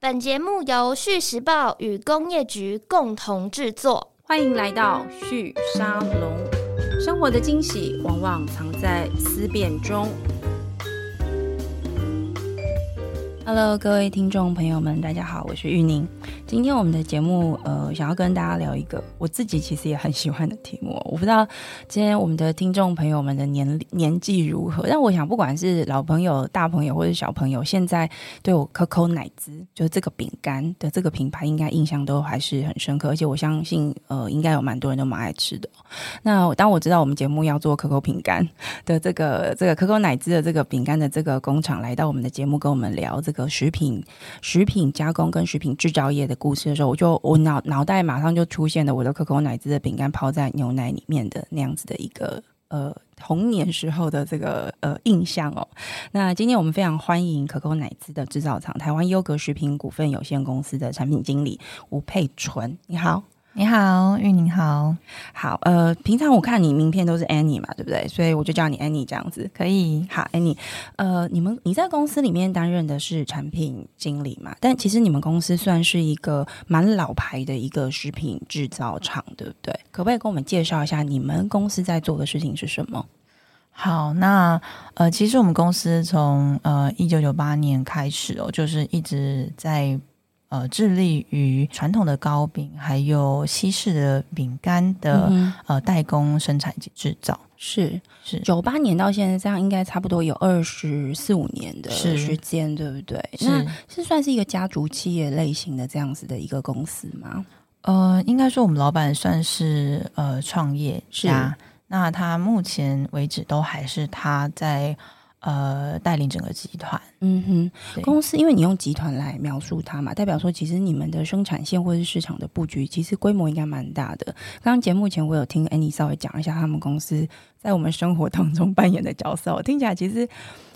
本节目由续时报与工业局共同制作，欢迎来到续沙龙。生活的惊喜往往藏在思辨中。Hello，各位听众朋友们，大家好，我是玉宁。今天我们的节目，呃，想要跟大家聊一个我自己其实也很喜欢的题目。我不知道今天我们的听众朋友们的年年纪如何，但我想不管是老朋友、大朋友或者小朋友，现在对我可口奶滋就是这个饼干的这个品牌，应该印象都还是很深刻。而且我相信，呃，应该有蛮多人都蛮爱吃的。那当我知道我们节目要做可口饼干的这个这个可口奶滋的这个饼干的这个工厂来到我们的节目跟我们聊这个。个食品、食品加工跟食品制造业的故事的时候，我就我脑脑袋马上就出现了我的可口奶滋的饼干泡在牛奶里面的那样子的一个呃童年时候的这个呃印象哦。那今天我们非常欢迎可口奶滋的制造厂台湾优格食品股份有限公司的产品经理吴佩纯，你好。你好，玉宁好，好，呃，平常我看你名片都是 Annie 嘛，对不对？所以我就叫你 Annie 这样子，可以。好，Annie，呃，你们你在公司里面担任的是产品经理嘛？但其实你们公司算是一个蛮老牌的一个食品制造厂，对不对？可不可以跟我们介绍一下你们公司在做的事情是什么？好，那呃，其实我们公司从呃一九九八年开始哦，就是一直在。呃，致力于传统的糕饼，还有西式的饼干的、嗯、呃代工生产及制造，是是九八年到现在这样，应该差不多有二十四五年的时间，对不对？是那是算是一个家族企业类型的这样子的一个公司吗？呃，应该说我们老板算是呃创业家，是那他目前为止都还是他在。呃，带领整个集团，嗯哼，公司，因为你用集团来描述它嘛，代表说其实你们的生产线或是市场的布局，其实规模应该蛮大的。刚刚节目前我有听 Annie 稍微讲一下他们公司在我们生活当中扮演的角色，我听起来其实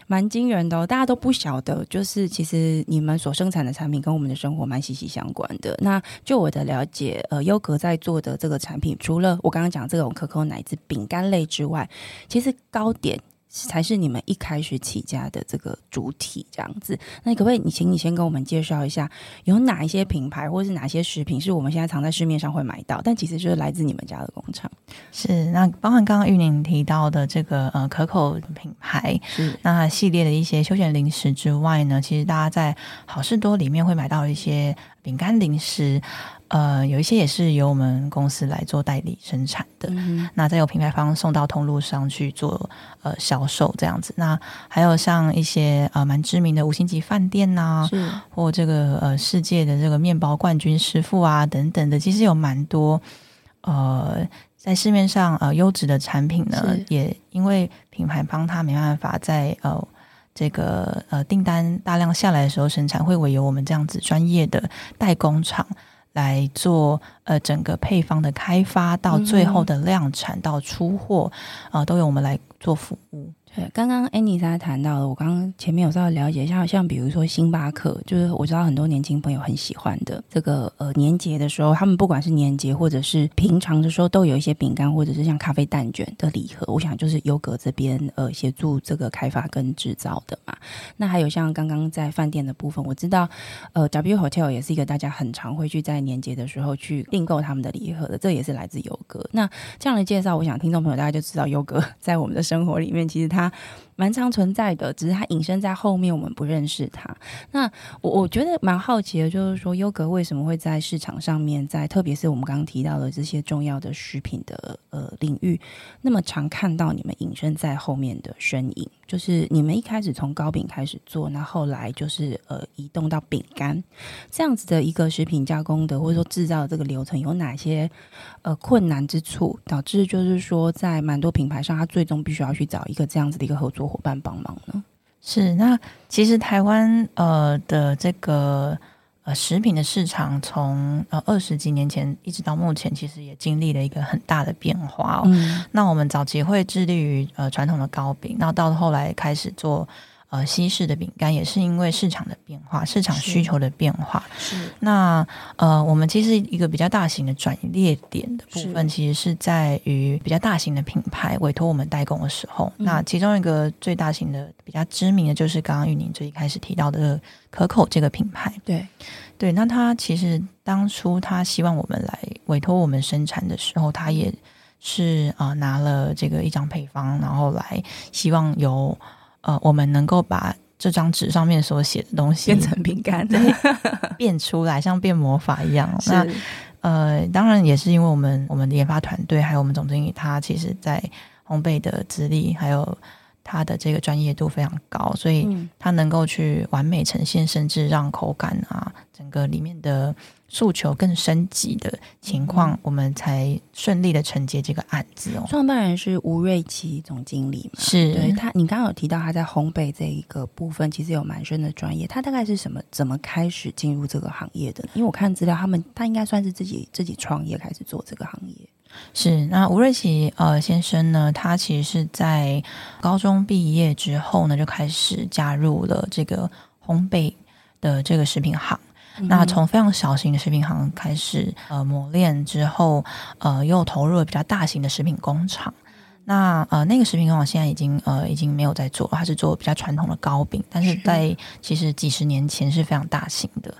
蛮惊人的哦。大家都不晓得，就是其实你们所生产的产品跟我们的生活蛮息息相关的。那就我的了解，呃，优格在做的这个产品，除了我刚刚讲这种可口奶子饼干类之外，其实糕点。才是你们一开始起家的这个主体，这样子。那可不可以，你请你先跟我们介绍一下，有哪一些品牌或者是哪些食品是我们现在常在市面上会买到，但其实就是来自你们家的工厂？是，那包含刚刚玉宁提到的这个呃可口品牌，是那系列的一些休闲零食之外呢，其实大家在好事多里面会买到一些饼干零食。呃，有一些也是由我们公司来做代理生产的，嗯、那再由品牌方送到通路上去做呃销售这样子。那还有像一些呃蛮知名的五星级饭店呐、或这个呃世界的这个面包冠军师傅啊等等的，其实有蛮多呃在市面上呃优质的产品呢，也因为品牌方他没办法在呃这个呃订单大量下来的时候生产，会委由我们这样子专业的代工厂。来做呃整个配方的开发，到最后的量产到出货，啊、都由我们来做服务。对，刚刚 Annie 在谈到了，我刚刚前面有稍微了解一下，像比如说星巴克，就是我知道很多年轻朋友很喜欢的这个呃年节的时候，他们不管是年节或者是平常的时候，都有一些饼干或者是像咖啡蛋卷的礼盒。我想就是优格这边呃协助这个开发跟制造的嘛。那还有像刚刚在饭店的部分，我知道呃 W Hotel 也是一个大家很常会去在年节的时候去订购他们的礼盒的，这也是来自优格。那这样的介绍，我想听众朋友大家就知道优格 在我们的生活里面，其实它。它蛮常存在的，只是它隐身在后面，我们不认识它。那我我觉得蛮好奇的，就是说优格为什么会在市场上面，在特别是我们刚刚提到的这些重要的食品的呃领域，那么常看到你们隐身在后面的身影。就是你们一开始从糕饼开始做，那后来就是呃移动到饼干这样子的一个食品加工的或者说制造的这个流程，有哪些呃困难之处，导致就是说在蛮多品牌上，它最终必须要去找一个这样子的一个合作伙伴帮忙呢？是，那其实台湾呃的这个。呃，食品的市场从呃二十几年前一直到目前，其实也经历了一个很大的变化哦。嗯、那我们早期会致力于呃传统的糕饼，那到后来开始做呃西式的饼干，也是因为市场的变化、市场需求的变化。是，那呃，我们其实一个比较大型的转列点的部分，其实是在于比较大型的品牌委托我们代工的时候。嗯、那其中一个最大型的、比较知名的就是刚刚玉宁最一开始提到的可口这个品牌。对，对，那他其实当初他希望我们来委托我们生产的时候，他也是啊、呃、拿了这个一张配方，然后来希望由。呃，我们能够把这张纸上面所写的东西变成饼干，变出来，像变魔法一样。那呃，当然也是因为我们我们的研发团队还有我们总经理，他其实在烘焙的资历还有他的这个专业度非常高，所以他能够去完美呈现，甚至让口感啊，整个里面的。诉求更升级的情况，嗯、我们才顺利的承接这个案子哦。创办人是吴瑞奇总经理嘛？是对他，你刚刚有提到他在烘焙这一个部分，其实有蛮深的专业。他大概是什么？怎么开始进入这个行业的？因为我看资料，他们他应该算是自己自己创业开始做这个行业。是那吴瑞奇呃先生呢？他其实是在高中毕业之后呢，就开始加入了这个烘焙的这个食品行。那从非常小型的食品行开始，呃，磨练之后，呃，又投入了比较大型的食品工厂。那呃，那个食品工厂现在已经呃已经没有在做了，它是做比较传统的糕饼，但是在其实几十年前是非常大型的。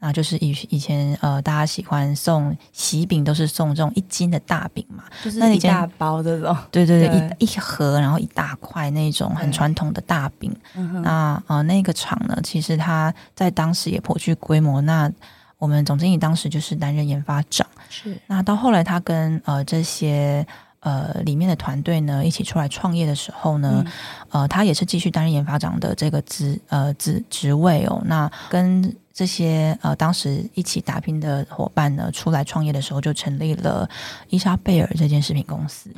那就是以以前呃，大家喜欢送喜饼，都是送这种一斤的大饼嘛，就是一大包这种。对对对，对 一一盒，然后一大块那种很传统的大饼。那呃，那个厂呢，其实它在当时也颇具规模。那我们总经理当时就是担任研发长。是。那到后来，他跟呃这些呃里面的团队呢一起出来创业的时候呢，嗯、呃，他也是继续担任研发长的这个职呃职职位哦。那跟这些呃，当时一起打拼的伙伴呢，出来创业的时候，就成立了伊莎贝尔这间食品公司。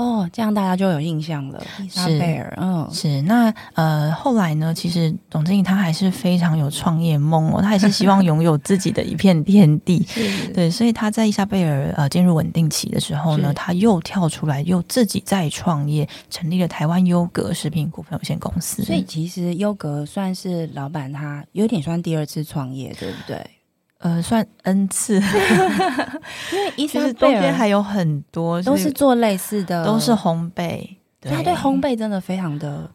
哦，这样大家就有印象了。伊莎贝尔，嗯，是那呃，后来呢，其实董经理他还是非常有创业梦哦，他还是希望拥有自己的一片天地。是对，所以他在伊莎贝尔呃进入稳定期的时候呢，他又跳出来，又自己再创业，成立了台湾优格食品股份有限公司。所以其实优格算是老板他有点算第二次创业，对不对？呃，算 N 次，因为伊莎贝尔还有很多都是做类似的，都是烘焙。对，他对烘焙真的非常的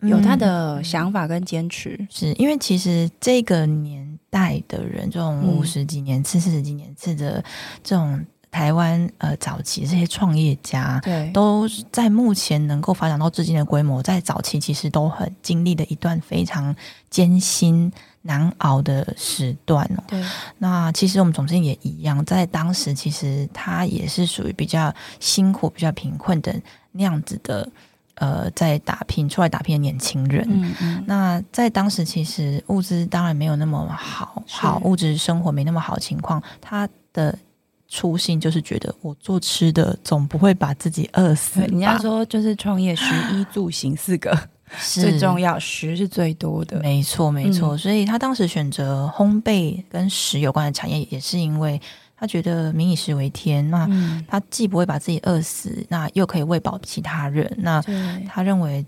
有他的想法跟坚持，嗯、是因为其实这个年代的人，这种五十几年次、四十几年次的这种台湾呃早期这些创业家，对，都在目前能够发展到至今的规模，在早期其实都很经历了一段非常艰辛。难熬的时段哦，对，那其实我们总经理也一样，在当时其实他也是属于比较辛苦、比较贫困的那样子的，呃，在打拼出来打拼的年轻人。嗯嗯。那在当时其实物资当然没有那么好，好物质生活没那么好情况，他的初心就是觉得我做吃的总不会把自己饿死。人家说就是创业食衣住行四个。是最重要，食是最多的，没错没错。嗯、所以他当时选择烘焙跟食有关的产业，也是因为他觉得民以食为天。那他既不会把自己饿死，那又可以喂饱其他人。那他认为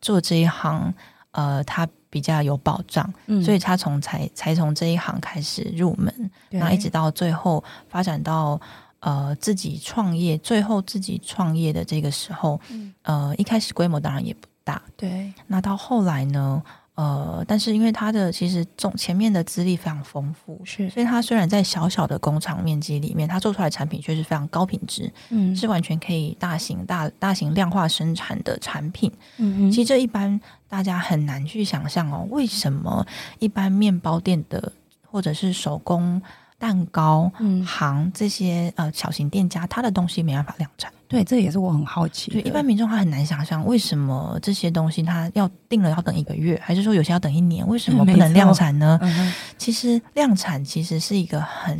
做这一行，呃，他比较有保障，嗯、所以他从才才从这一行开始入门，那一直到最后发展到呃自己创业，最后自己创业的这个时候，嗯、呃，一开始规模当然也不。大对，那到后来呢？呃，但是因为他的其实总前面的资历非常丰富，是，所以他虽然在小小的工厂面积里面，他做出来的产品却是非常高品质，嗯，是完全可以大型大大型量化生产的产品。嗯哼，其实这一般大家很难去想象哦，为什么一般面包店的或者是手工蛋糕嗯行这些呃小型店家，他的东西没办法量产。对，这也是我很好奇。对，一般民众他很难想象，为什么这些东西他要定了要等一个月，还是说有些要等一年？为什么不能量产呢？嗯、其实量产其实是一个很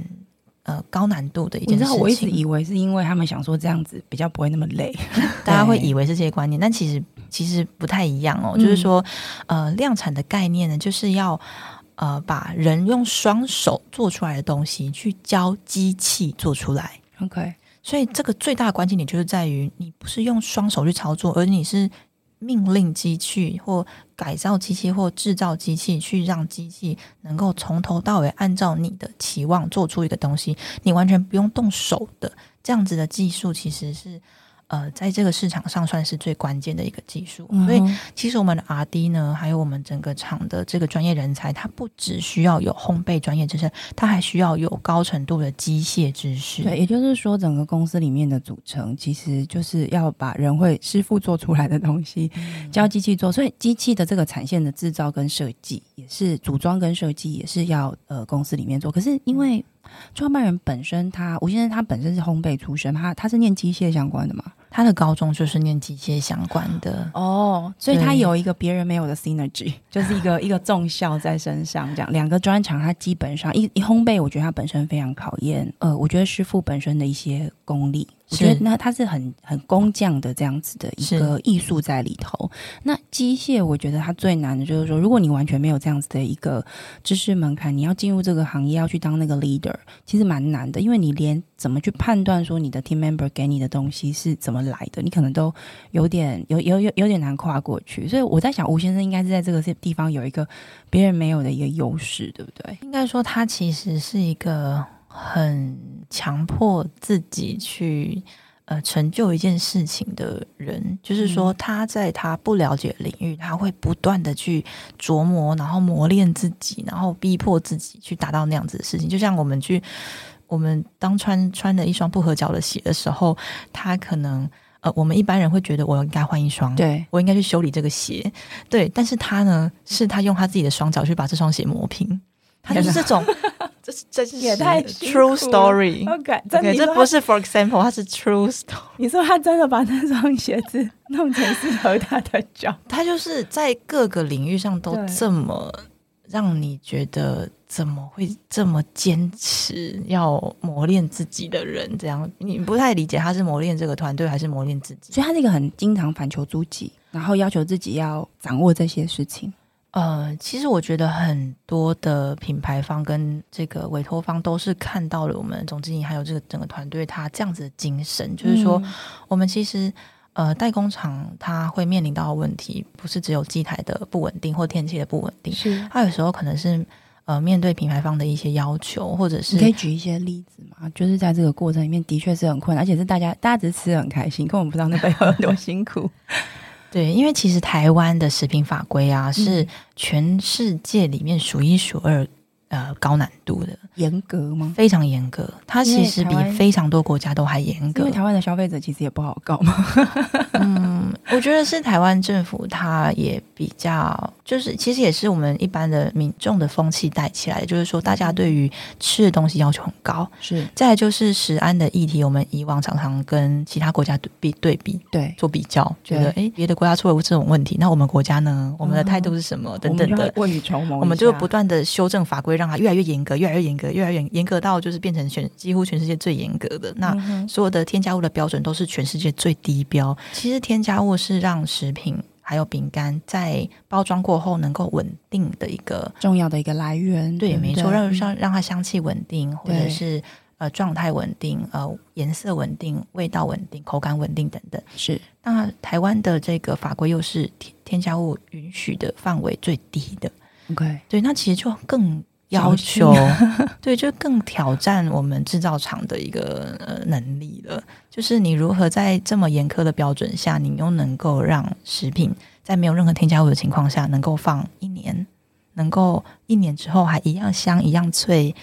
呃高难度的一件事情。我一直以为是因为他们想说这样子比较不会那么累，大家会以为是这些观念，但其实其实不太一样哦。嗯、就是说，呃，量产的概念呢，就是要呃把人用双手做出来的东西去教机器做出来。OK。所以这个最大的关键点就是在于，你不是用双手去操作，而你是命令机器或改造机器或制造机器，去让机器能够从头到尾按照你的期望做出一个东西，你完全不用动手的这样子的技术，其实是。呃，在这个市场上算是最关键的一个技术，嗯、所以其实我们的 R&D 呢，还有我们整个厂的这个专业人才，他不只需要有烘焙专业知识，他还需要有高程度的机械知识。对，也就是说，整个公司里面的组成，其实就是要把人会师傅做出来的东西教机器做，所以机器的这个产线的制造跟设计，也是组装跟设计，也是要呃公司里面做。可是因为创办人本身他，吴先生他本身是烘焙出身，他他是念机械相关的嘛？他的高中就是念机械相关的哦，所以他有一个别人没有的 synergy，就是一个一个重效在身上。这样两个专长，他基本上一一烘焙，我觉得他本身非常考验呃，我觉得师傅本身的一些功力。我觉得那它是很很工匠的这样子的一个艺术在里头。那机械，我觉得它最难的就是说，如果你完全没有这样子的一个知识门槛，你要进入这个行业，要去当那个 leader，其实蛮难的，因为你连怎么去判断说你的 team member 给你的东西是怎么来的，你可能都有点有有有有点难跨过去。所以我在想，吴先生应该是在这个地方有一个别人没有的一个优势，对不对？应该说，他其实是一个。很强迫自己去呃成就一件事情的人，就是说他在他不了解的领域，他会不断的去琢磨，然后磨练自己，然后逼迫自己去达到那样子的事情。就像我们去，我们当穿穿了一双不合脚的鞋的时候，他可能呃，我们一般人会觉得我应该换一双，对，我应该去修理这个鞋，对。但是他呢，是他用他自己的双脚去把这双鞋磨平，他就是这种。这是真实也太 true story。OK，这不是 for example，它是 true story。你说他真的把那双鞋子弄成适合他的脚，他就是在各个领域上都这么让你觉得怎么会这么坚持要磨练自己的人？这样你不太理解他是磨练这个团队还是磨练自己？所以他是一个很经常反求诸己，然后要求自己要掌握这些事情。呃，其实我觉得很多的品牌方跟这个委托方都是看到了我们总经理还有这个整个团队他这样子的精神，嗯、就是说我们其实呃代工厂它会面临到的问题，不是只有机台的不稳定或天气的不稳定，是他有时候可能是呃面对品牌方的一些要求，或者是你可以举一些例子嘛？就是在这个过程里面的确是很困难，而且是大家大家只是吃的很开心，可我们不知道那背后有多辛苦。对，因为其实台湾的食品法规啊，是全世界里面数一数二。呃，高难度的，严格吗？非常严格，它其实比非常多国家都还严格。因为台湾的消费者其实也不好搞嘛。嗯，我觉得是台湾政府，它也比较，就是其实也是我们一般的民众的风气带起来的，就是说大家对于吃的东西要求很高。是，再来就是食安的议题，我们以往常常跟其他国家对比对比，对做比较，觉得哎，别的国家出了这种问题，那我们国家呢？我们的态度是什么？等等的，未雨绸缪，我们就不断的修正法规，让它越来越严格，越来越严格，越来越严格到就是变成全几乎全世界最严格的。那所有的添加物的标准都是全世界最低标。其实添加物是让食品还有饼干在包装过后能够稳定的一个重要的一个来源。对，没错，让让让它香气稳定，或者是呃状态稳定，呃颜色稳定，味道稳定，口感稳定等等。是。那台湾的这个法规又是添添加物允许的范围最低的。OK，对，那其实就更。要求 对，就更挑战我们制造厂的一个呃能力了。就是你如何在这么严苛的标准下，你又能够让食品在没有任何添加物的情况下，能够放一年，能够一年之后还一样香、一样脆、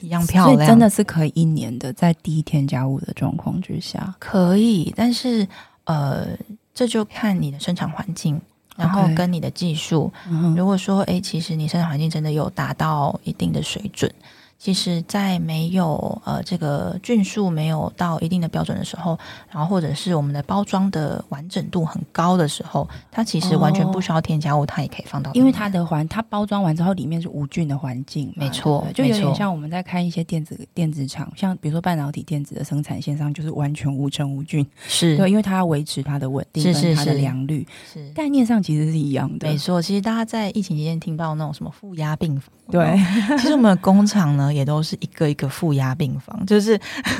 一样漂亮，真的是可以一年的，在低添加物的状况之下可以。但是呃，这就看你的生产环境。然后跟你的技术.如果说，哎，其实你生产环境真的有达到一定的水准。其实，在没有呃这个菌数没有到一定的标准的时候，然后或者是我们的包装的完整度很高的时候，它其实完全不需要添加物，它也可以放到。因为它的环，它包装完之后里面是无菌的环境，没错，就有点像我们在看一些电子电子厂，像比如说半导体电子的生产线上，就是完全无尘无菌，是对，因为它要维持它的稳定，跟它的良率，是，是，是概念上其实是一样的，没错。其实大家在疫情期间听到那种什么负压病房，对，其实我们的工厂呢。呢，也都是一个一个负压病房，就是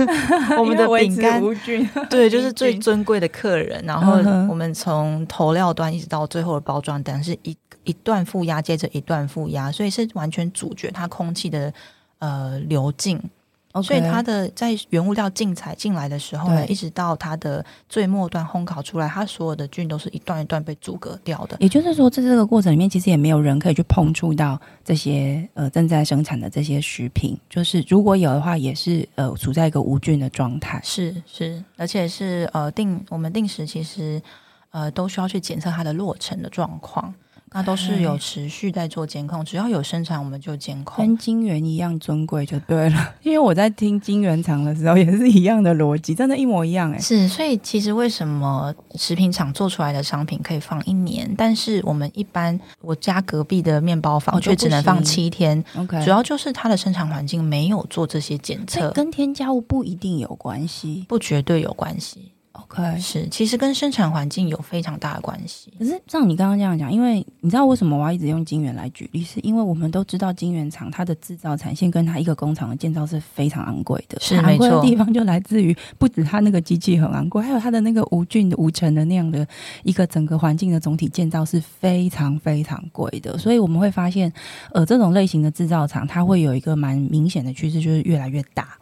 我们的饼干 对，就是最尊贵的客人。然后我们从投料端一直到最后的包装单，是一一段负压接着一段负压，所以是完全阻绝它空气的呃流进。所以它的在原物料进采进来的时候呢，一直到它的最末端烘烤出来，它所有的菌都是一段一段被阻隔掉的。也就是说，在这个过程里面，其实也没有人可以去碰触到这些呃正在生产的这些食品。就是如果有的话，也是呃处在一个无菌的状态。是是，而且是呃定我们定时其实呃都需要去检测它的落成的状况。那都是有持续在做监控，只要有生产，我们就监控。跟金源一样尊贵就对了。因为我在听金源厂的时候，也是一样的逻辑，真的，一模一样哎。是，所以其实为什么食品厂做出来的商品可以放一年，但是我们一般我家隔壁的面包房却只能放七天？OK，主要就是它的生产环境没有做这些检测，跟添加物不一定有关系，不绝对有关系。OK，是，其实跟生产环境有非常大的关系。可是像你刚刚这样讲，因为你知道为什么我要一直用晶圆来举例？是因为我们都知道晶圆厂它的制造产线跟它一个工厂的建造是非常昂贵的。是，昂贵的地方。就来自于不止它那个机器很昂贵，还有它的那个无菌的无尘的那样的一个整个环境的总体建造是非常非常贵的。所以我们会发现，呃，这种类型的制造厂它会有一个蛮明显的趋势，就是越来越大。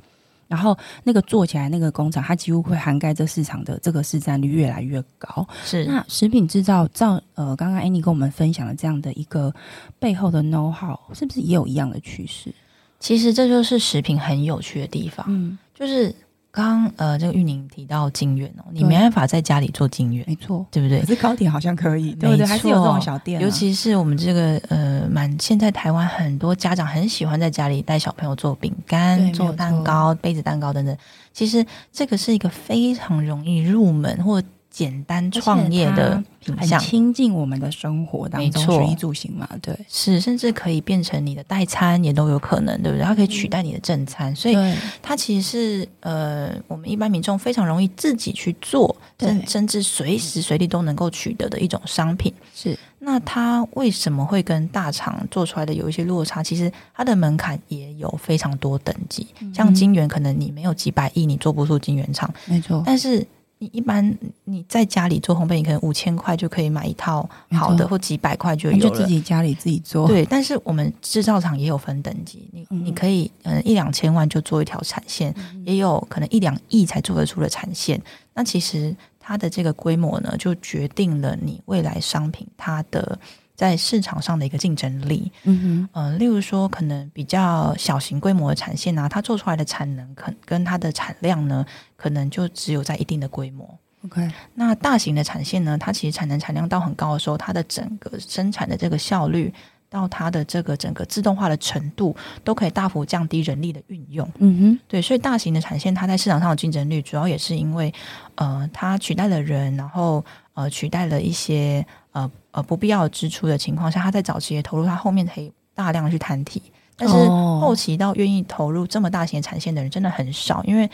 然后那个做起来那个工厂，它几乎会涵盖这市场的这个市占率越来越高。是，那食品制造造呃，刚刚 Annie 跟我们分享的这样的一个背后的 know how，是不是也有一样的趋势？其实这就是食品很有趣的地方，嗯，就是。刚呃，这个玉宁提到静院哦，你没办法在家里做静院，没错，对不对？可是高铁好像可以，对不对？还是有这种小店啊，尤其是我们这个呃，蛮现在台湾很多家长很喜欢在家里带小朋友做饼干、做蛋糕、杯子蛋糕等等。其实这个是一个非常容易入门或简单创业的品相，很亲近我们的生活当中，食衣住行嘛，对，是，甚至可以变成你的代餐，也都有可能，对不对？它可以取代你的正餐，嗯、所以它其实是呃，我们一般民众非常容易自己去做，甚甚至随时随地都能够取得的一种商品。是，那它为什么会跟大厂做出来的有一些落差？其实它的门槛也有非常多等级，嗯、像金源，可能你没有几百亿，你做不出金源厂，没错，但是。你一般你在家里做烘焙，你可能五千块就可以买一套好的，或几百块就有了。就自己家里自己做。对，但是我们制造厂也有分等级，你、嗯、你可以嗯一两千万就做一条产线，嗯、也有可能一两亿才做得出的产线。那其实它的这个规模呢，就决定了你未来商品它的。在市场上的一个竞争力，嗯哼，呃，例如说，可能比较小型规模的产线啊，它做出来的产能，可跟它的产量呢，可能就只有在一定的规模。OK，那大型的产线呢，它其实产能产量到很高的时候，它的整个生产的这个效率，到它的这个整个自动化的程度，都可以大幅降低人力的运用。嗯哼，对，所以大型的产线，它在市场上的竞争力，主要也是因为，呃，它取代了人，然后呃，取代了一些。呃呃，不必要的支出的情况下，他在早期的投入，他后面可以大量去摊提，但是后期到愿意投入这么大型产线的人真的很少，因为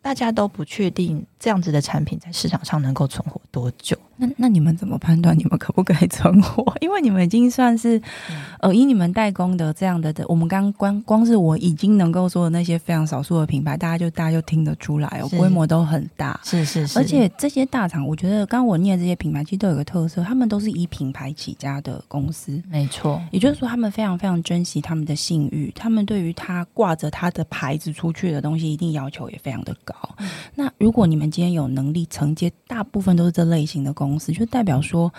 大家都不确定这样子的产品在市场上能够存活多久。那那你们怎么判断你们可不可以存活？因为你们已经算是，嗯、呃，以你们代工的这样的，我们刚光光是我已经能够说的那些非常少数的品牌，大家就大家就听得出来哦，规模都很大，是是是。而且这些大厂，我觉得刚刚我念的这些品牌，其实都有个特色，他们都是以品牌起家的公司，没错。也就是说，他们非常非常珍惜他们的信誉，他们对于他挂着他的牌子出去的东西，一定要求也非常的高。嗯、那如果你们今天有能力承接，大部分都是这类型的公司。就代表说，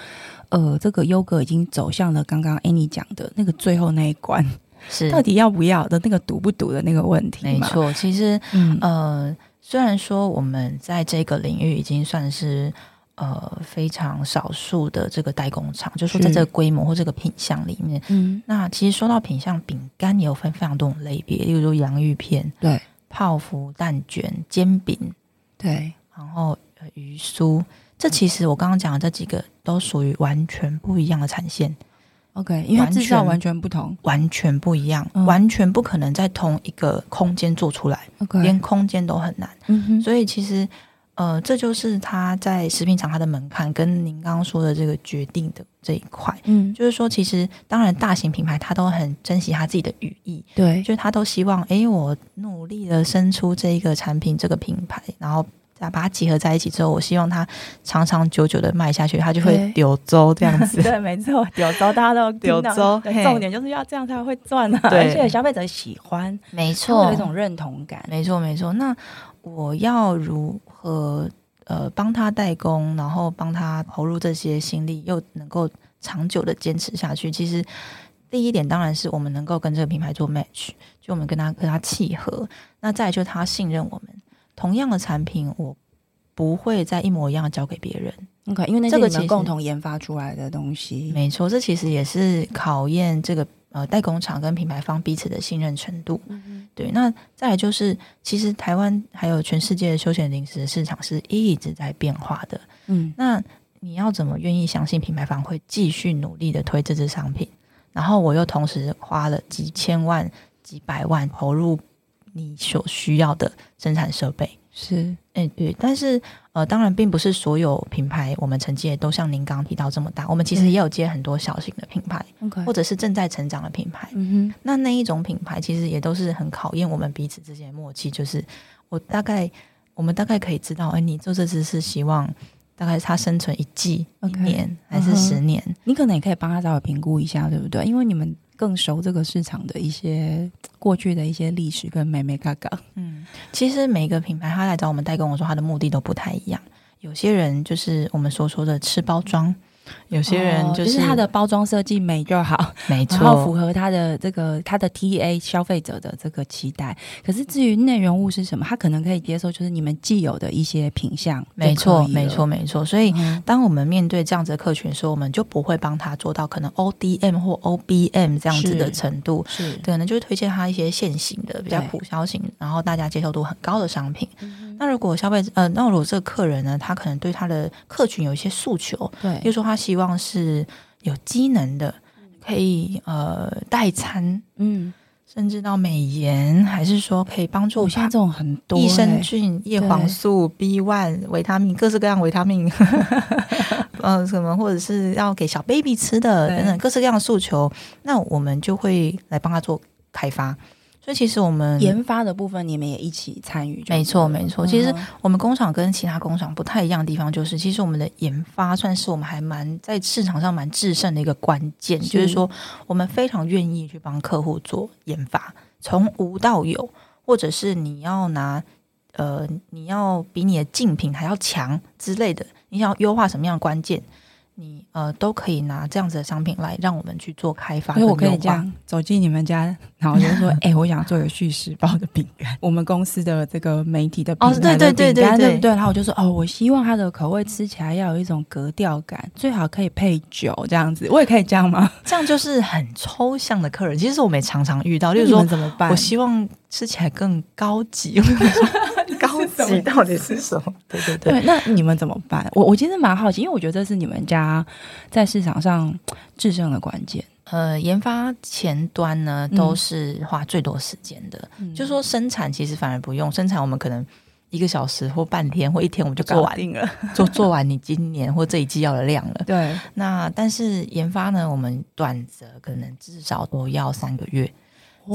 呃，这个优格已经走向了刚刚 Annie 讲的那个最后那一关，是。到底要不要的那个赌不赌的那个问题。没错，其实，嗯、呃，虽然说我们在这个领域已经算是呃非常少数的这个代工厂，就是说在这个规模或这个品相里面，嗯，那其实说到品相，饼干也有分非常多种类别，例如说洋芋片，对，泡芙、蛋卷、煎饼，对，然后鱼酥。这其实我刚刚讲的这几个都属于完全不一样的产线，OK，因为制造完全不同，完全不一样，嗯、完全不可能在同一个空间做出来连空间都很难。嗯哼，所以其实呃，这就是他在食品厂它的门槛，跟您刚刚说的这个决定的这一块，嗯，就是说，其实当然大型品牌他都很珍惜他自己的语义，对，就是他都希望，哎，我努力的生出这一个产品，这个品牌，然后再把它集合在一起之后，我希望它长长久久的卖下去，它就会柳州这样子，对，没错，柳州大家都柳州，重点就是要这样才会赚啊，对，而且消费者喜欢，没错，有一种认同感，没错，没错，那。我要如何呃帮他代工，然后帮他投入这些心力，又能够长久的坚持下去？其实第一点当然是我们能够跟这个品牌做 match，就我们跟他跟他契合。那再就他信任我们，同样的产品我不会再一模一样交给别人。OK，因为那是你们共同研发出来的东西。没错，这其实也是考验这个。呃，代工厂跟品牌方彼此的信任程度，对。那再来就是，其实台湾还有全世界的休闲零食市场是一直在变化的。嗯，那你要怎么愿意相信品牌方会继续努力的推这支商品？然后我又同时花了几千万、几百万投入你所需要的生产设备。是，哎，对，但是呃，当然并不是所有品牌我们承接都像您刚刚提到这么大，我们其实也有接很多小型的品牌，嗯、或者是正在成长的品牌。嗯哼，那那一种品牌其实也都是很考验我们彼此之间的默契，就是我大概我们大概可以知道，哎，你做这只是希望大概它生存一季、一年还是十年？嗯、你可能也可以帮他稍微评估一下，对不对？因为你们。更熟这个市场的一些过去的一些历史跟美眉嘎嘎。嗯，其实每个品牌他来找我们代工，我说他的目的都不太一样。有些人就是我们所说的吃包装。有些人就是，哦，就是他的包装设计美就好，没错，然后符合他的这个他的 TA 消费者的这个期待。可是至于内容物是什么，他可能可以接受，就是你们既有的一些品相。没错，没错，没错。所以当我们面对这样子的客群的时候，我们就不会帮他做到可能 ODM 或 OBM 这样子的程度，是，可能就是推荐他一些现行的比较普销型，然后大家接受度很高的商品。嗯、那如果消费者呃，那如果这个客人呢，他可能对他的客群有一些诉求，对，比如说他希望是有机能的，可以呃代餐，嗯，甚至到美颜，还是说可以帮助像这种很多益生菌、叶黄素、B one 维他命，各式各样维他命，呃，什么或者是要给小 baby 吃的等等，各式各样的诉求，那我们就会来帮他做开发。所以其实我们研发的部分，你们也一起参与。没错，没错。其实我们工厂跟其他工厂不太一样的地方，就是其实我们的研发算是我们还蛮在市场上蛮制胜的一个关键。是就是说，我们非常愿意去帮客户做研发，从无到有，或者是你要拿呃，你要比你的竞品还要强之类的，你想要优化什么样的关键？你呃都可以拿这样子的商品来让我们去做开发，所以我可以这样走进你们家，然后就说：“ 哎、欸，我想做有叙事包的饼干，我们公司的这个媒体的饼干，对对对对对，对不对？”然后我就说：“哦，我希望它的口味吃起来要有一种格调感，最好可以配酒这样子。”我也可以这样吗？这样就是很抽象的客人，其实我们也常常遇到，就是说怎么办？我希望吃起来更高级。到底是什么？对对对，对，那你们怎么办？我我其实蛮好奇，因为我觉得这是你们家在市场上制胜的关键。呃，研发前端呢都是花最多时间的，嗯、就说生产其实反而不用，生产我们可能一个小时或半天或一天我们就做完了，做做完你今年或这一季要的量了。对，那但是研发呢，我们短则可能至少都要三个月。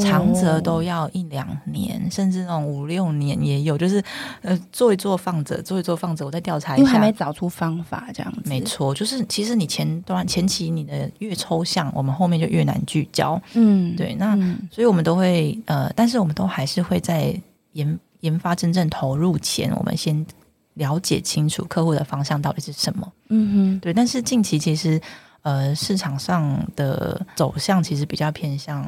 长则都要一两年，哦、甚至那种五六年也有。就是呃，做一做放着，做一做放着，我再调查一下，因为还没找出方法这样子。没错，就是其实你前端前期你的越抽象，我们后面就越难聚焦。嗯，对。那、嗯、所以我们都会呃，但是我们都还是会在研研发真正投入前，我们先了解清楚客户的方向到底是什么。嗯哼，对。但是近期其实呃，市场上的走向其实比较偏向。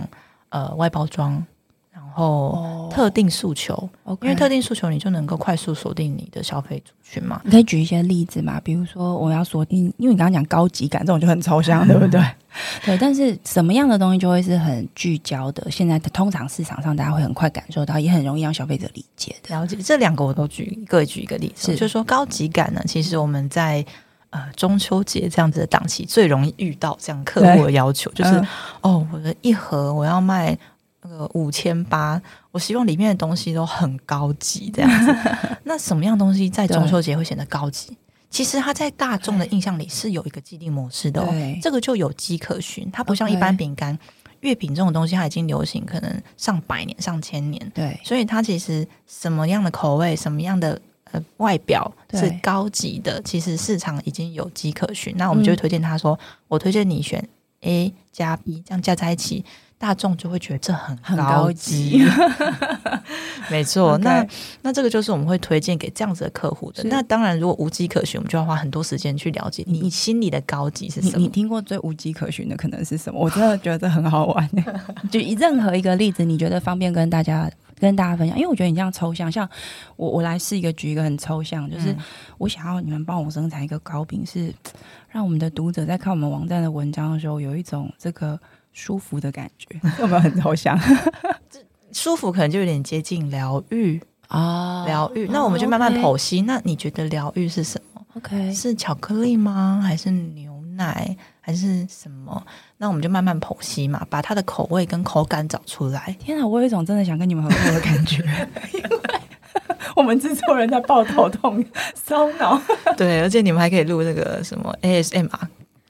呃，外包装，然后特定诉求，oh. 因为特定诉求，你就能够快速锁定你的消费族群嘛。你可以举一些例子嘛？比如说，我要锁定，因为你刚刚讲高级感，这种就很抽象，对不对？对。但是什么样的东西就会是很聚焦的？现在通常市场上大家会很快感受到，也很容易让消费者理解的。了解这两个，我都举各举一个例子，是就是说高级感呢，其实我们在。呃，中秋节这样子的档期最容易遇到这样客户的要求，就是、嗯、哦，我的一盒我要卖那个五千八，我希望里面的东西都很高级这样子。那什么样东西在中秋节会显得高级？其实它在大众的印象里是有一个既定模式的哦，这个就有迹可循。它不像一般饼干、月饼这种东西，它已经流行可能上百年、上千年。对，所以它其实什么样的口味、什么样的呃外表是高级的，其实市场已经有迹可循。那我们就会推荐他说：“我推荐你选 A 加 B，这样加在一起。”大众就会觉得这很高级，很高级 没错。那那这个就是我们会推荐给这样子的客户的。那当然，如果无迹可循，我们就要花很多时间去了解你心里的高级是什么。你，你听过最无迹可循的可能是什么？我真的觉得很好玩。就以任何一个例子，你觉得方便跟大家跟大家分享？因为我觉得你这样抽象，像我我来试一个举一个很抽象，就是我想要你们帮我生产一个糕饼，是让我们的读者在看我们网站的文章的时候有一种这个。舒服的感觉，有没有很抽象？舒服可能就有点接近疗愈啊，疗愈。那我们就慢慢剖析。那你觉得疗愈是什么？OK，是巧克力吗？还是牛奶？还是什么？那我们就慢慢剖析嘛，把它的口味跟口感找出来。天啊，我有一种真的想跟你们合作的感觉，因 为我们制作人在抱头痛、烧脑。对，而且你们还可以录那个什么 ASMR。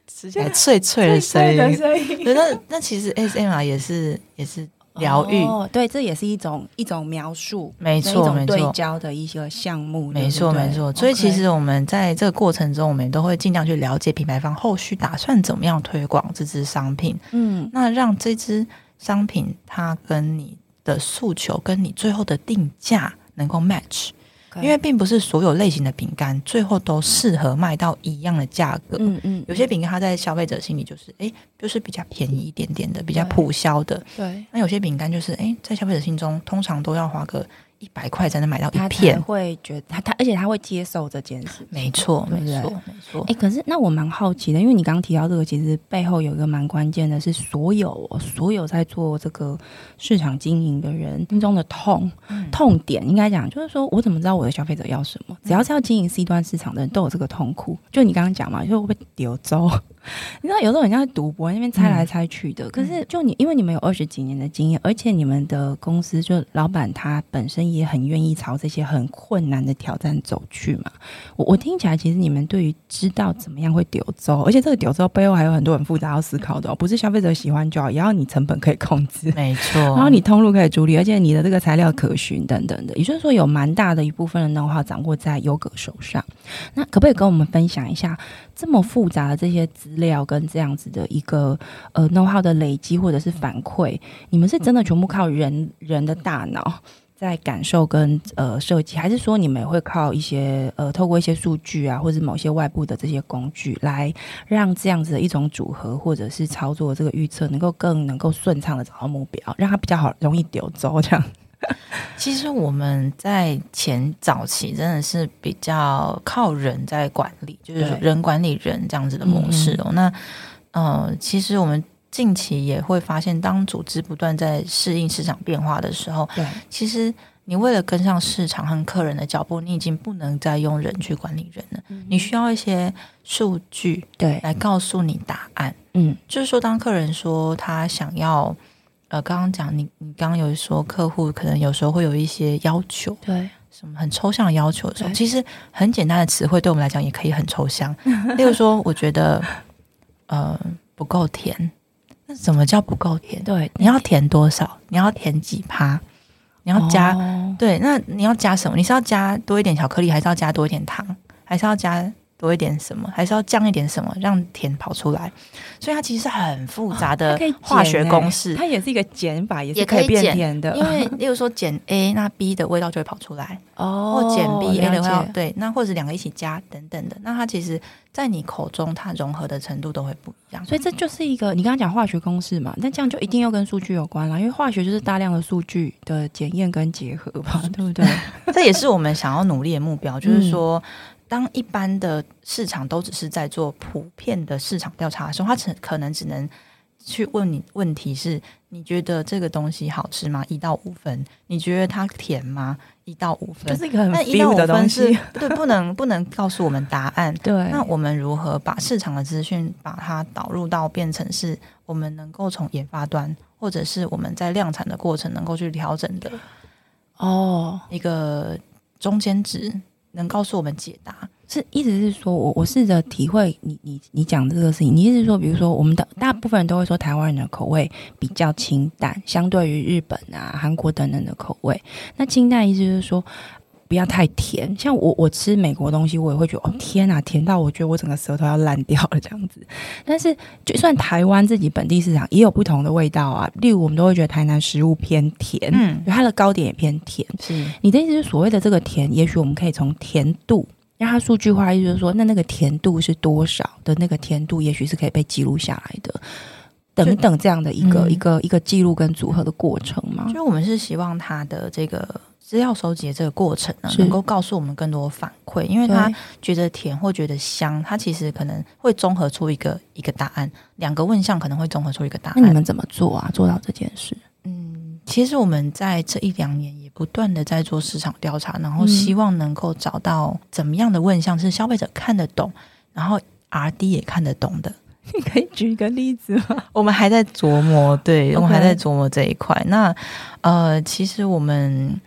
吃起来脆脆的声音，对，那那其实 ASMR 也是也是疗愈，哦，对，这也是一种一种描述，没错，没错，对焦的一些项目，没错，没错。所以其实我们在这个过程中，我们都会尽量去了解品牌方后续打算怎么样推广这支商品，嗯，那让这支商品它跟你的诉求跟你最后的定价能够 match。因为并不是所有类型的饼干最后都适合卖到一样的价格。嗯嗯，有些饼干它在消费者心里就是，哎，就是比较便宜一点点的，比较普销的。对。那有些饼干就是，哎，在消费者心中通常都要花个一百块才能买到一片。他会觉得他他，而且他会接受这件事。没错，没错，没错。哎，可是那我蛮好奇的，因为你刚刚提到这个，其实背后有一个蛮关键的，是所有所有在做这个市场经营的人心中的痛。痛点应该讲，就是说我怎么知道我的消费者要什么？只要是要经营 C 端市场的人都有这个痛苦。就你刚刚讲嘛，就会被丢走。你知道有时候人家赌博，那边猜来猜去的。可是就你，因为你们有二十几年的经验，而且你们的公司就老板他本身也很愿意朝这些很困难的挑战走去嘛。我我听起来，其实你们对于知道怎么样会丢走，而且这个丢走背后还有很多很复杂要思考的哦，不是消费者喜欢就好，也要你成本可以控制，没错。然后你通路可以处理，而且你的这个材料可循等等的，也就是说有蛮大的一部分的 know-how 掌握在优格手上。那可不可以跟我们分享一下这么复杂的这些资料跟这样子的一个呃 know-how 的累积或者是反馈，你们是真的全部靠人人的大脑在感受跟呃设计，还是说你们也会靠一些呃透过一些数据啊，或者是某些外部的这些工具来让这样子的一种组合或者是操作这个预测能够更能够顺畅的找到目标，让它比较好容易丢走这样？其实我们在前早期真的是比较靠人在管理，就是人管理人这样子的模式哦。那呃，其实我们近期也会发现，当组织不断在适应市场变化的时候，对，其实你为了跟上市场和客人的脚步，你已经不能再用人去管理人了。你需要一些数据，对，来告诉你答案。嗯，就是说，当客人说他想要。呃，刚刚讲你，你刚刚有说客户可能有时候会有一些要求，对，什么很抽象的要求的时候，其实很简单的词汇对我们来讲也可以很抽象。例如说，我觉得呃不够甜，那什么叫不够甜？对，你要甜多少？你要甜几趴？你要加、哦、对？那你要加什么？你是要加多一点巧克力，还是要加多一点糖，还是要加？多一点什么，还是要降一点什么，让甜跑出来。所以它其实是很复杂的化学公式。它也是一个减法，也是可以变甜的。因为，例如说减 A，那 B 的味道就会跑出来。哦，或减 B，A 的味道对，那或者两个一起加等等的。那它其实，在你口中，它融合的程度都会不一样。所以这就是一个你刚刚讲化学公式嘛？那这样就一定要跟数据有关了，因为化学就是大量的数据的检验跟结合吧，对不对？这也是我们想要努力的目标，就是说。当一般的市场都只是在做普遍的市场调查的时候，他只可能只能去问你问题是：你觉得这个东西好吃吗？一到五分。你觉得它甜吗？一到五分。这是一个很 feel 的东西。对，不能不能告诉我们答案。对。那我们如何把市场的资讯把它导入到变成是我们能够从研发端，或者是我们在量产的过程能够去调整的？哦，一个中间值能告诉我们解答。是，意思是说，我我试着体会你你你讲这个事情。你意思是说，比如说，我们的大部分人都会说台湾人的口味比较清淡，相对于日本啊、韩国等等的口味。那清淡意思就是说，不要太甜。像我我吃美国东西，我也会觉得哦天啊，甜到我觉得我整个舌头要烂掉了这样子。但是，就算台湾自己本地市场也有不同的味道啊。例如，我们都会觉得台南食物偏甜，嗯，它的糕点也偏甜。是你的意思是所谓的这个甜，也许我们可以从甜度。让它数据化，意思就是说，那那个甜度是多少的？那个甜度也许是可以被记录下来的，等等这样的一个、嗯、一个一个记录跟组合的过程嘛。就我们是希望它的这个资料收集的这个过程呢，能够告诉我们更多反馈，因为他觉得甜或觉得香，他其实可能会综合出一个一个答案。两个问项可能会综合出一个答案。那你们怎么做啊？做到这件事？嗯，其实我们在这一两年也。不断的在做市场调查，然后希望能够找到怎么样的问项是消费者看得懂，然后 R&D 也看得懂的。你可以举一个例子吗？我们还在琢磨，对，我们还在琢磨这一块。那呃，其实我们。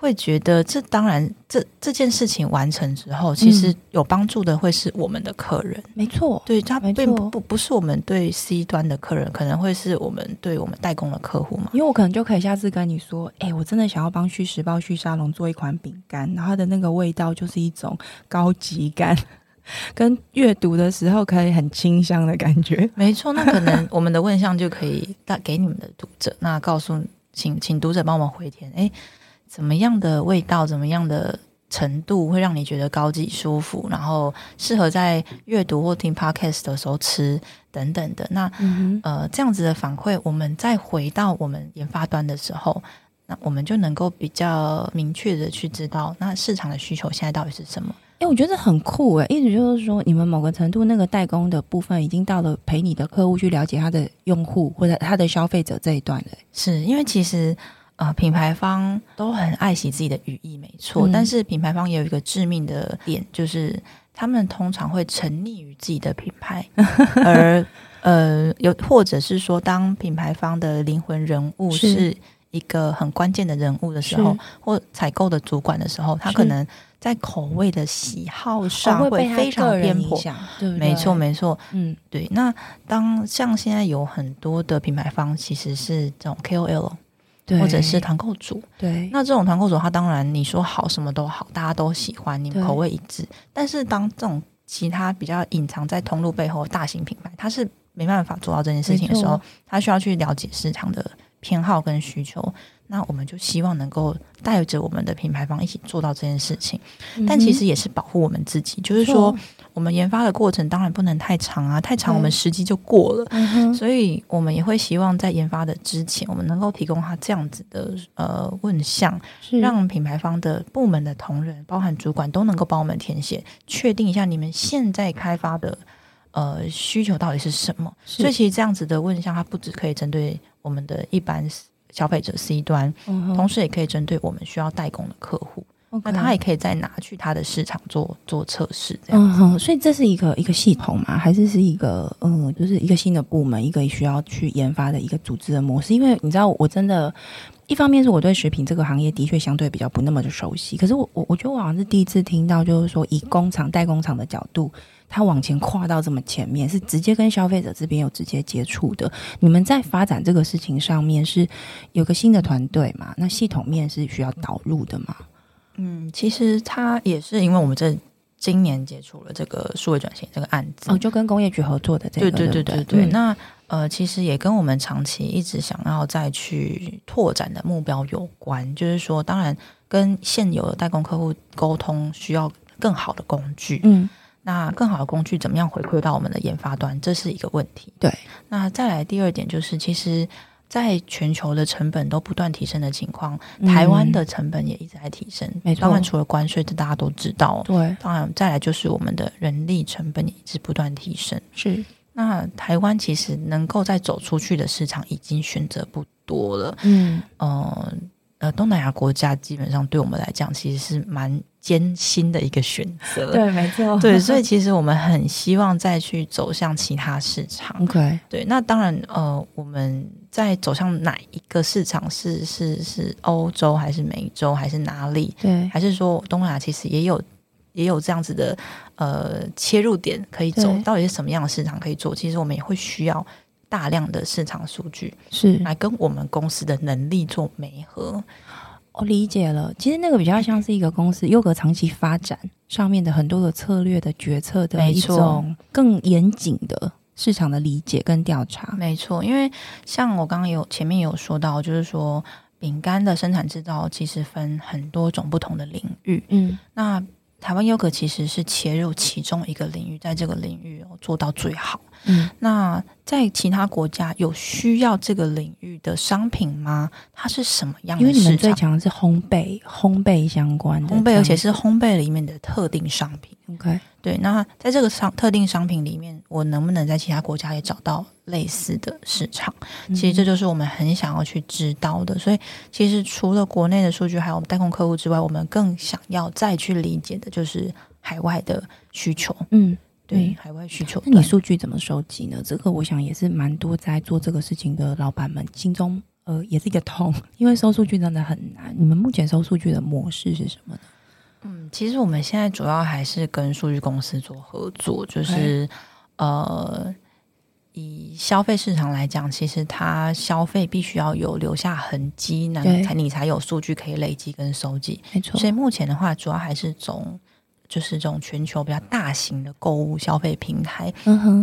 会觉得这当然，这这件事情完成之后，其实有帮助的会是我们的客人。没错，对，他并不不不是我们对 C 端的客人，可能会是我们对我们代工的客户嘛。因为我可能就可以下次跟你说，哎，我真的想要帮旭时报、旭沙龙做一款饼干，然后它的那个味道就是一种高级感，跟阅读的时候可以很清香的感觉。没错，那可能 我们的问项就可以带给你们的读者，那告诉请请读者帮我们回填，哎。怎么样的味道，怎么样的程度会让你觉得高级舒服，然后适合在阅读或听 podcast 的时候吃等等的。那、嗯、呃，这样子的反馈，我们再回到我们研发端的时候，那我们就能够比较明确的去知道，那市场的需求现在到底是什么？哎，我觉得很酷诶，意思就是说，你们某个程度那个代工的部分，已经到了陪你的客户去了解他的用户或者他的消费者这一段了。是因为其实。呃，品牌方都很爱惜自己的语义，没错。嗯、但是品牌方也有一个致命的点，就是他们通常会沉溺于自己的品牌，而呃，有或者是说，当品牌方的灵魂人物是一个很关键的人物的时候，或采购的主管的时候，他可能在口味的喜好上会非常偏颇。对，没错，没错。嗯，对。那当像现在有很多的品牌方，其实是这种 KOL。或者是团购组，对，那这种团购组，他当然你说好什么都好，大家都喜欢，你们口味一致。但是当这种其他比较隐藏在通路背后的大型品牌，他是没办法做到这件事情的时候，他需要去了解市场的偏好跟需求。那我们就希望能够带着我们的品牌方一起做到这件事情，嗯、但其实也是保护我们自己，就是说。我们研发的过程当然不能太长啊，太长我们时机就过了。嗯、所以我们也会希望在研发的之前，我们能够提供他这样子的呃问项，让品牌方的部门的同仁，包含主管都能够帮我们填写，确定一下你们现在开发的呃需求到底是什么。所以其实这样子的问项，它不只可以针对我们的一般消费者 C 端，嗯、同时也可以针对我们需要代工的客户。那他也可以再拿去他的市场做做测试，这样。嗯哼，所以这是一个一个系统嘛？还是是一个嗯，就是一个新的部门，一个需要去研发的一个组织的模式？因为你知道，我真的，一方面是我对食品这个行业的确相对比较不那么的熟悉，可是我我我觉得我好像是第一次听到，就是说以工厂代工厂的角度，他往前跨到这么前面，是直接跟消费者这边有直接接触的。你们在发展这个事情上面是有个新的团队嘛？那系统面是需要导入的吗？嗯，其实他也是因为我们这今年接触了这个数位转型这个案子，哦，就跟工业局合作的这个，对对对对对。对嗯、那呃，其实也跟我们长期一直想要再去拓展的目标有关，就是说，当然跟现有的代工客户沟通需要更好的工具，嗯，那更好的工具怎么样回馈到我们的研发端，这是一个问题。对，那再来第二点就是，其实。在全球的成本都不断提升的情况，台湾的成本也一直在提升。没错，当然除了关税，这大家都知道。对，当然再来就是我们的人力成本也一直不断提升。是，那台湾其实能够再走出去的市场已经选择不多了。嗯，呃呃，东南亚国家基本上对我们来讲，其实是蛮艰辛的一个选择。对，没错。对，所以其实我们很希望再去走向其他市场。OK，对，那当然，呃，我们在走向哪一个市场是？是是是欧洲还是美洲还是哪里？对，还是说东南亚其实也有？也有这样子的呃切入点可以走，到底是什么样的市场可以做？其实我们也会需要大量的市场数据，是来跟我们公司的能力做媒合。我理解了，其实那个比较像是一个公司优格长期发展上面的很多的策略的决策的一种更严谨的市场的理解跟调查。没错，因为像我刚刚有前面有说到，就是说饼干的生产制造其实分很多种不同的领域，嗯，那。台湾优格其实是切入其中一个领域，在这个领域做到最好。嗯，那在其他国家有需要这个领域的商品吗？它是什么样的？因为你们最强的是烘焙，烘焙相关的烘焙，而且是烘焙里面的特定商品。OK，对。那在这个商特定商品里面，我能不能在其他国家也找到类似的市场？其实这就是我们很想要去知道的。所以，其实除了国内的数据，还有我们代控客户之外，我们更想要再去理解的就是海外的需求。嗯。对海外需求，那你数据怎么收集呢？这个我想也是蛮多在做这个事情的老板们心中呃也是一个痛，因为收数据真的很难。你们目前收数据的模式是什么呢？嗯，其实我们现在主要还是跟数据公司做合作，就是呃，以消费市场来讲，其实它消费必须要有留下痕迹，那才你才有数据可以累积跟收集。没错，所以目前的话，主要还是从。就是这种全球比较大型的购物消费平台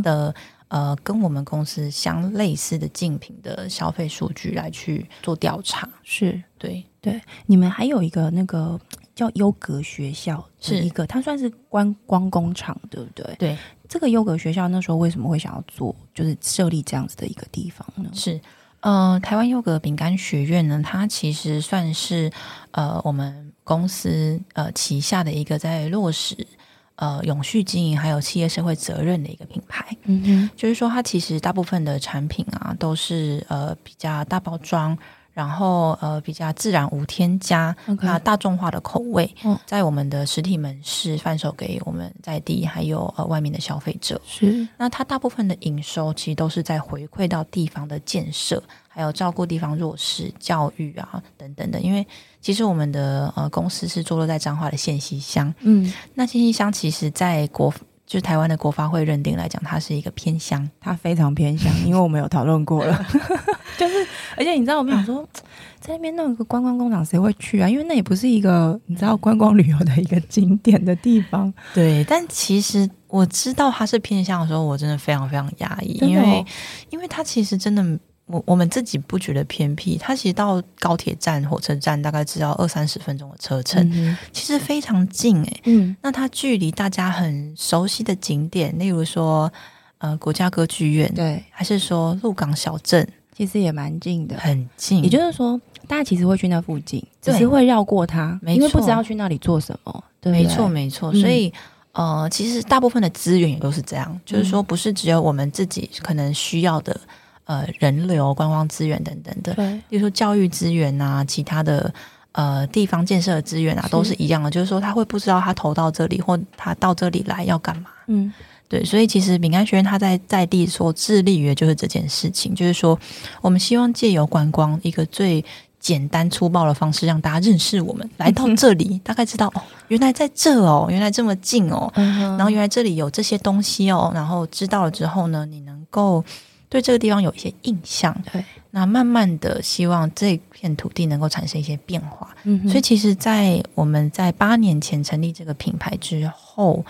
的、嗯、呃，跟我们公司相类似的竞品的消费数据来去做调查，是对对。你们还有一个那个叫优格学校，是一个它算是观光工厂，对不对？对，这个优格学校那时候为什么会想要做，就是设立这样子的一个地方呢？是呃，台湾优格饼干学院呢，它其实算是呃我们。公司呃旗下的一个在落实呃永续经营还有企业社会责任的一个品牌，嗯哼，就是说它其实大部分的产品啊都是呃比较大包装，然后呃比较自然无添加，那.大众化的口味，哦、在我们的实体门市贩售给我们在地还有呃外面的消费者，是。那它大部分的营收其实都是在回馈到地方的建设，还有照顾地方弱势、教育啊等等的，因为。其实我们的呃公司是坐落在彰化的县西乡，嗯，那县西乡其实，在国就是台湾的国发会认定来讲，它是一个偏乡，它非常偏乡，因为我们有讨论过了，就是而且你知道我们想说，在那边弄一个观光工厂，谁会去啊？因为那也不是一个你知道观光旅游的一个景点的地方，对。但其实我知道它是偏乡的时候，我真的非常非常压抑，哦、因为因为它其实真的。我我们自己不觉得偏僻，它其实到高铁站、火车站大概只要二三十分钟的车程，嗯、其实非常近诶。嗯，那它距离大家很熟悉的景点，例如说呃国家歌剧院，对，还是说鹿港小镇，其实也蛮近的，很近。也就是说，大家其实会去那附近，只是会绕过它，因为不知道去那里做什么。对对，没错，没错。所以、嗯、呃，其实大部分的资源也都是这样，就是说不是只有我们自己可能需要的。呃，人流、观光资源等等的，对，比如说教育资源啊，其他的呃地方建设的资源啊，都是一样的。就是说，他会不知道他投到这里，或他到这里来要干嘛。嗯，对，所以其实饼干学院他在在地所致力于的就是这件事情，就是说，我们希望借由观光一个最简单粗暴的方式，让大家认识我们，来到这里，大概知道哦，原来在这哦，原来这么近哦，嗯、然后原来这里有这些东西哦，然后知道了之后呢，你能够。对这个地方有一些印象，对，那慢慢的希望这片土地能够产生一些变化，嗯，所以其实，在我们在八年前成立这个品牌之后，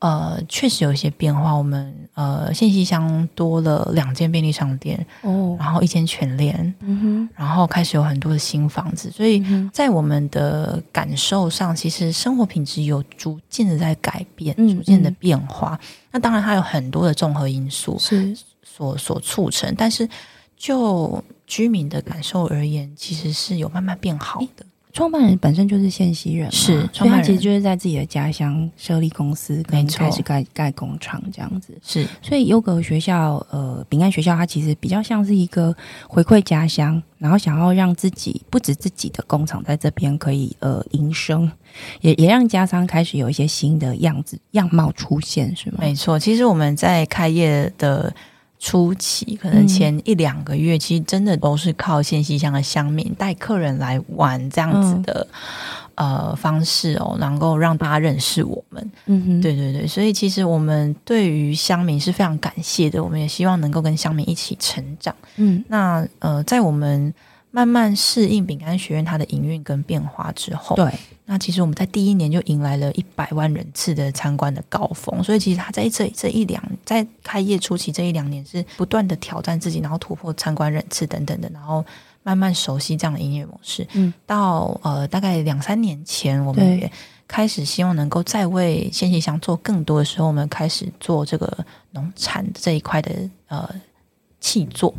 呃，确实有一些变化。我们呃，信息箱多了两间便利商店，哦，然后一间全联，嗯哼，然后开始有很多的新房子，所以在我们的感受上，其实生活品质有逐渐的在改变，嗯、逐渐的变化。那当然，它有很多的综合因素，是。所所促成，但是就居民的感受而言，其实是有慢慢变好的。创办人本身就是线西人，是，所以他其实就是在自己的家乡设立公司，跟开始盖盖工厂这样子。是，所以优格学校，呃，饼干学校，它其实比较像是一个回馈家乡，然后想要让自己不止自己的工厂在这边可以呃营生，也也让家乡开始有一些新的样子样貌出现，是吗？没错，其实我们在开业的。初期可能前一两个月，其实真的都是靠线西乡的乡民带客人来玩这样子的、嗯、呃方式哦，能够让大家认识我们。嗯哼，对对对，所以其实我们对于乡民是非常感谢的，我们也希望能够跟乡民一起成长。嗯，那呃，在我们慢慢适应饼干学院它的营运跟变化之后，对。那其实我们在第一年就迎来了一百万人次的参观的高峰，所以其实它在这这一两在开业初期这一两年是不断的挑战自己，然后突破参观人次等等的，然后慢慢熟悉这样的营业模式。嗯，到呃大概两三年前，我们也开始希望能够再为仙气香做更多的时候，我们开始做这个农产这一块的呃器作。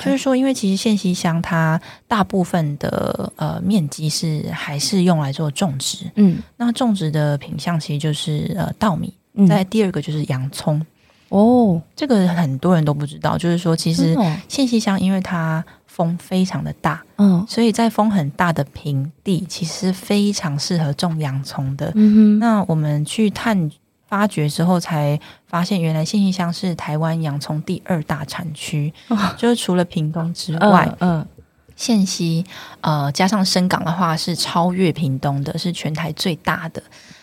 就是说，因为其实线西乡它大部分的呃面积是还是用来做种植，嗯，那种植的品相其实就是呃稻米，嗯、再第二个就是洋葱。哦，这个很多人都不知道，就是说其实线西乡因为它风非常的大，嗯，所以在风很大的平地，其实非常适合种洋葱的，嗯哼，那我们去探。发掘之后才发现，原来信义乡是台湾洋葱第二大产区，哦、就是除了屏东之外，嗯、呃，线、呃、西呃加上深港的话是超越屏东的，是全台最大的。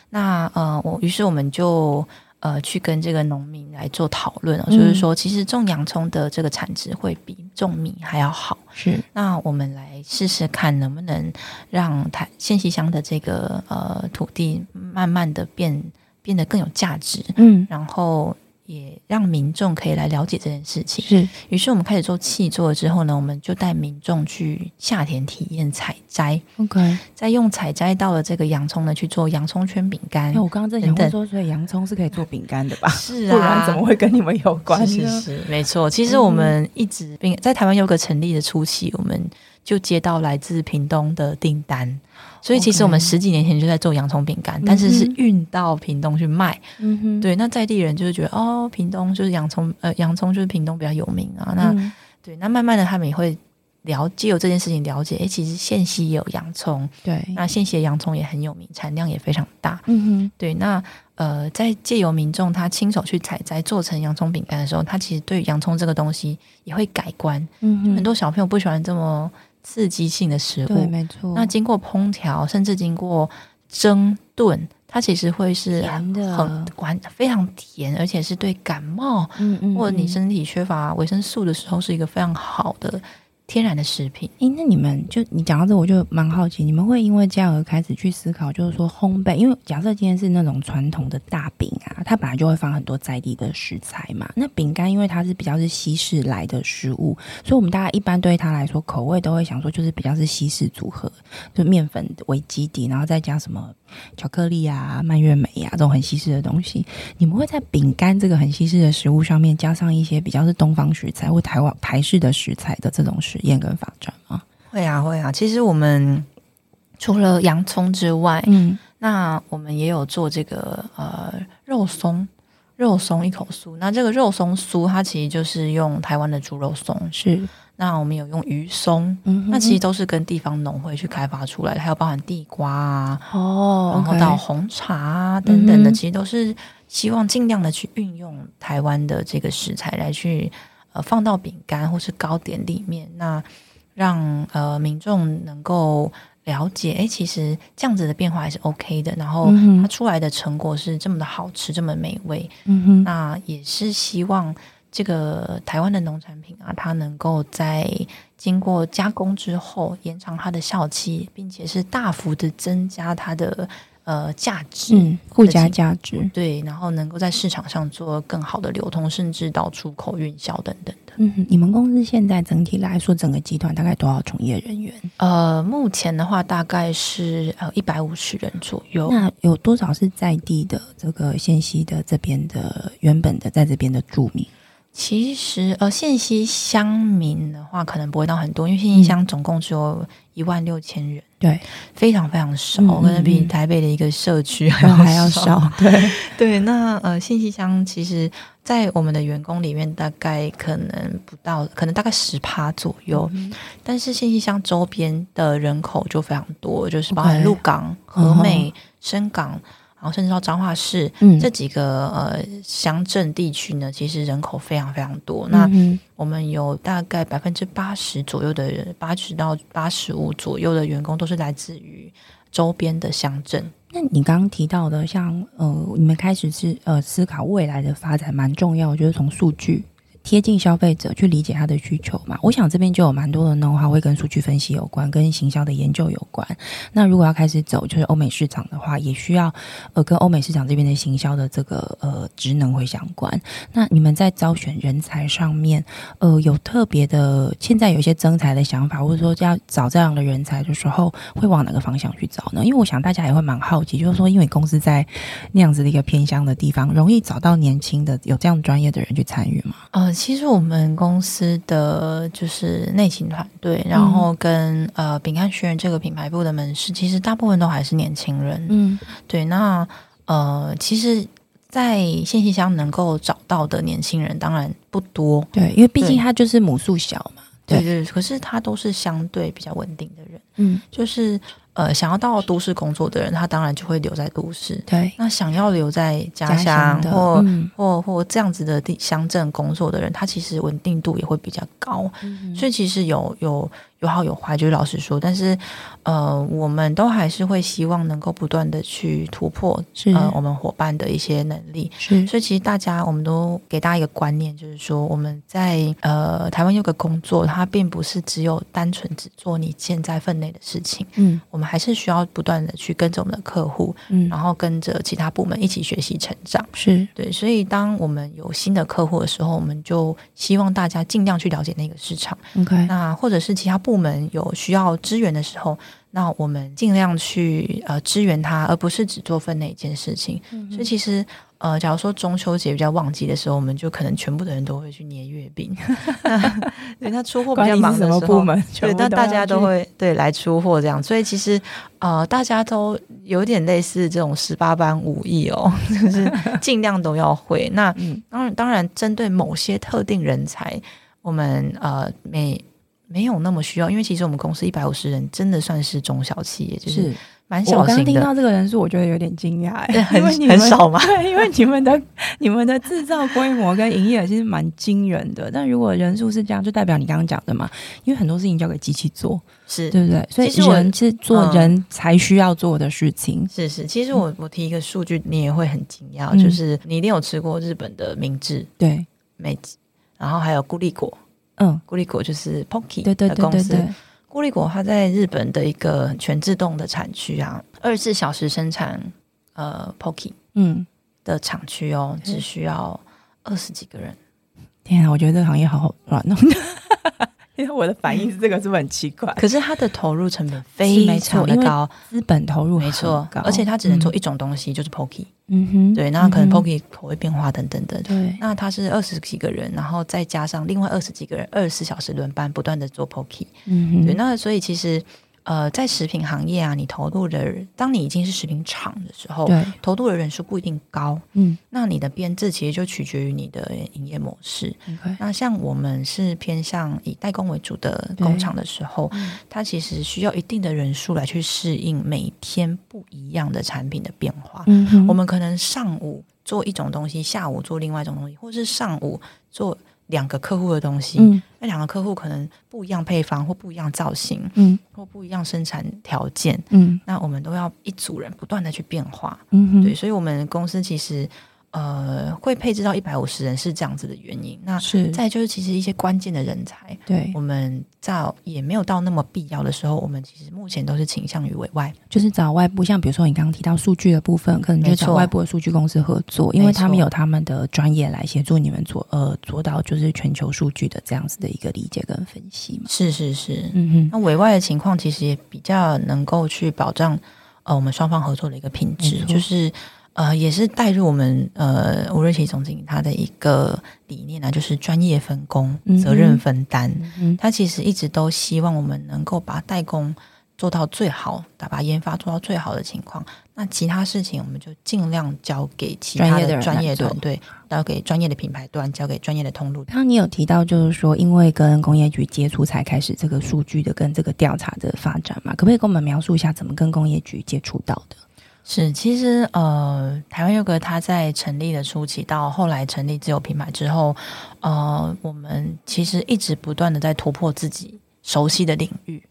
那呃，我于是我们就呃去跟这个农民来做讨论，嗯、就是说其实种洋葱的这个产值会比种米还要好。是，那我们来试试看能不能让台线西乡的这个呃土地慢慢的变。变得更有价值，嗯，然后也让民众可以来了解这件事情。是，于是我们开始做气作了之后呢，我们就带民众去夏田体验采摘。OK，再用采摘到了这个洋葱呢去做洋葱圈饼干。我刚刚在想问说，所以洋葱是可以做饼干的吧？是啊，不然怎么会跟你们有关系？是，是，是，没错。其实我们一直并在台湾有个成立的初期，我们就接到来自屏东的订单。所以其实我们十几年前就在做洋葱饼干但是是运到屏东去卖。嗯哼，对，那在地人就是觉得哦，屏东就是洋葱，呃，洋葱就是屏东比较有名啊。那、嗯、对，那慢慢的他们也会了解有这件事情，了解，哎，其实县西也有洋葱。对，那县西的洋葱也很有名，产量也非常大。嗯哼，对，那呃，在借由民众他亲手去采摘做成洋葱饼干的时候，他其实对洋葱这个东西也会改观。嗯哼，很多小朋友不喜欢这么。刺激性的食物，对，没错。那经过烹调，甚至经过蒸炖，它其实会是很管非常甜，而且是对感冒，嗯嗯，或者你身体缺乏维生素的时候，是一个非常好的。天然的食品，诶、那你们就你讲到这，我就蛮好奇，你们会因为这样而开始去思考，就是说烘焙，因为假设今天是那种传统的大饼啊，它本来就会放很多在地的食材嘛。那饼干因为它是比较是西式来的食物，所以我们大家一般对它来说口味都会想说，就是比较是西式组合，就面粉为基底，然后再加什么巧克力啊、蔓越莓啊这种很西式的东西。你们会在饼干这个很西式的食物上面加上一些比较是东方食材或台湾台式的食材的这种。实验跟发展吗，会啊会啊。其实我们除了洋葱之外，嗯，那我们也有做这个呃肉松，肉松一口酥。那这个肉松酥，它其实就是用台湾的猪肉松。是，那我们有用鱼松，那其实都是跟地方农会去开发出来的，还有包含地瓜啊，哦，然后到红茶啊等等的，嗯，其实都是希望尽量的去运用台湾的这个食材来去。呃，放到饼干或是糕点里面，那让呃民众能够了解，哎，其实这样子的变化还是 OK 的。然后它出来的成果是这么的好吃，这么美味。嗯哼，那也是希望这个台湾的农产品啊，它能够在经过加工之后延长它的效期，并且是大幅的增加它的。呃，价值，嗯，附加价值，对，然后能够在市场上做更好的流通，甚至到出口运销等等的。嗯，你们公司现在整体来说，整个集团大概多少从业人员？呃，目前的话大概是呃一百五十人左右。那有多少是在地的这个线西的这边的原本的在这边的住民？其实呃，信息乡民的话可能不会到很多，因为信息乡总共只有一万六千人，对，非常非常少，可能比台北的一个社区还要还要少。对。对，那呃，信息乡其实，在我们的员工里面，大概可能不到，可能大概十趴左右，嗯、但是信息乡周边的人口就非常多，就是包含鹿港、和美、深港。然后甚至到彰化市、嗯、这几个呃乡镇地区呢，其实人口非常非常多。那我们有大概百分之八十左右的人，八十到八十五左右的员工都是来自于周边的乡镇。那你刚刚提到的，像呃，你们开始是呃思考未来的发展，蛮重要，就是从数据。贴近消费者去理解他的需求嘛？我想这边就有蛮多的 know-how 会跟数据分析有关，跟行销的研究有关。那如果要开始走就是欧美市场的话，也需要呃跟欧美市场这边的行销的这个呃职能会相关。那你们在招选人才上面，呃有特别的，现在有一些征才的想法，或者说要找这样的人才的时候，会往哪个方向去找呢？因为我想大家也会蛮好奇，就是说因为公司在那样子的一个偏乡的地方，容易找到年轻的有这样专业的人去参与吗？呃。其实我们公司的就是内勤团队，然后跟、嗯、呃饼干学院这个品牌部的门市，其实大部分都还是年轻人。嗯，对。那呃，其实，在信息箱能够找到的年轻人当然不多，对，因为毕竟他就是母数小嘛。对对，对，可是他都是相对比较稳定的人。嗯，就是。呃，想要到都市工作的人，他当然就会留在都市。对，那想要留在家乡，或、嗯、或或这样子的地乡镇工作的人，他其实稳定度也会比较高。嗯、所以其实有有。有好有坏，就是老实说，但是呃，我们都还是会希望能够不断的去突破，呃，我们伙伴的一些能力。是，所以其实大家，我们都给大家一个观念，就是说我们在呃台湾有个工作，它并不是只有单纯只做你现在分内的事情。嗯，我们还是需要不断的去跟着我们的客户，嗯，然后跟着其他部门一起学习成长。是对，所以当我们有新的客户的时候，我们就希望大家尽量去了解那个市场。OK，那或者是其他部。部门有需要支援的时候，那我们尽量去呃支援他，而不是只做分内一件事情。嗯、所以其实呃，假如说中秋节比较旺季的时候，我们就可能全部的人都会去捏月饼。对，他出货比较忙的时候，部门对，那大家都会对来出货这样。所以其实呃，大家都有点类似这种十八般武艺哦，就是尽量都要会。那当然，当然针对某些特定人才，我们呃每。没有那么需要，因为其实我们公司一百五十人，真的算是中小企业，就是蛮小。我刚听到这个人数，我觉得有点惊讶，对，很很少嘛。对，因为你们的你们的制造规模跟营业额其实蛮惊人的。但如果人数是这样，就代表你刚刚讲的嘛，因为很多事情交给机器做，是对不对？所以人是做人才需要做的事情。是是，其实我我提一个数据，你也会很惊讶，嗯、就是你一定有吃过日本的明治，对，美，然后还有固力果。嗯，固力果就是 Pocky 的公司。固力果它在日本的一个全自动的产区啊，二十四小时生产呃 Pocky 嗯的厂区哦，只需要二十几个人。天啊，我觉得这个行业好好乱哦。因为我的反应是这个，是不是很奇怪？可是它的投入成本非常的高，资本投入没错，而且它只能做一种东西，嗯、就是 Pocky。嗯哼，对，那可能 Pocky 口味变化等等的。对，那他是二十几个人，然后再加上另外二十几个人，二十四小时轮班，不断的做 Pocky。嗯哼，对，那所以其实。呃，在食品行业啊，你投入的人，当你已经是食品厂的时候，对，投入的人数不一定高，嗯，那你的编制其实就取决于你的营业模式。那像我们是偏向以代工为主的工厂的时候，它其实需要一定的人数来去适应每天不一样的产品的变化。嗯，我们可能上午做一种东西，下午做另外一种东西，或是上午做。两个客户的东西，嗯、那两个客户可能不一样配方或不一样造型，嗯，或不一样生产条件，嗯，那我们都要一组人不断的去变化，嗯，对，所以我们公司其实。呃，会配置到一百五十人是这样子的原因。那是再就是，其实一些关键的人才，对，我们在也没有到那么必要的时候，我们其实目前都是倾向于委外，就是找外部，像比如说你刚刚提到数据的部分，可能就找外部的数据公司合作，因为他们有他们的专业来协助你们做，呃，做到就是全球数据的这样子的一个理解跟分析嘛。是是是，嗯哼。那委外的情况其实也比较能够去保障呃我们双方合作的一个品质，就是。呃，也是带入我们呃吴瑞奇总经理他的一个理念呢，就是专业分工、责任分担。嗯嗯，他其实一直都希望我们能够把代工做到最好，把研发做到最好的情况。那其他事情我们就尽量交给其他的专业团队，交给专业的品牌端，交给专业的通路。刚刚你有提到，就是说因为跟工业局接触，才开始这个数据的跟这个调查的发展嘛？可不可以跟我们描述一下，怎么跟工业局接触到的？是，其实呃，台湾优格它在成立的初期到后来成立自有品牌之后，呃，我们其实一直不断的在突破自己熟悉的领域。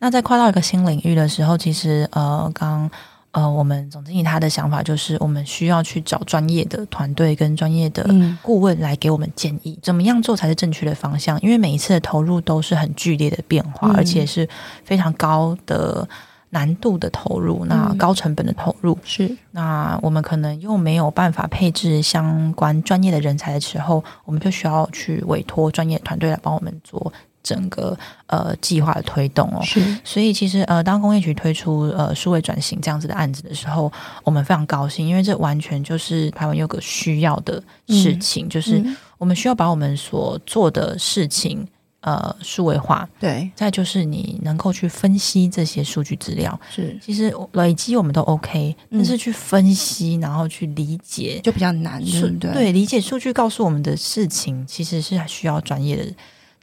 那在跨到一个新领域的时候，其实呃，刚呃，我们总经理他的想法就是，我们需要去找专业的团队跟专业的顾问来给我们建议，怎么样做才是正确的方向。因为每一次的投入都是很剧烈的变化，而且是非常高的。难度的投入，那高成本的投入、嗯、是，那我们可能又没有办法配置相关专业的人才的时候，我们就需要去委托专业团队来帮我们做整个呃计划的推动哦。是，所以其实呃，当工业局推出呃数位转型这样子的案子的时候，我们非常高兴，因为这完全就是台湾有个需要的事情，嗯、就是我们需要把我们所做的事情。呃，数位化，对，再就是你能够去分析这些数据资料，是，其实累积我们都 OK，但是去分析，然后去理解就比较难，对不对？对，理解数据告诉我们的事情，其实是需要专业的。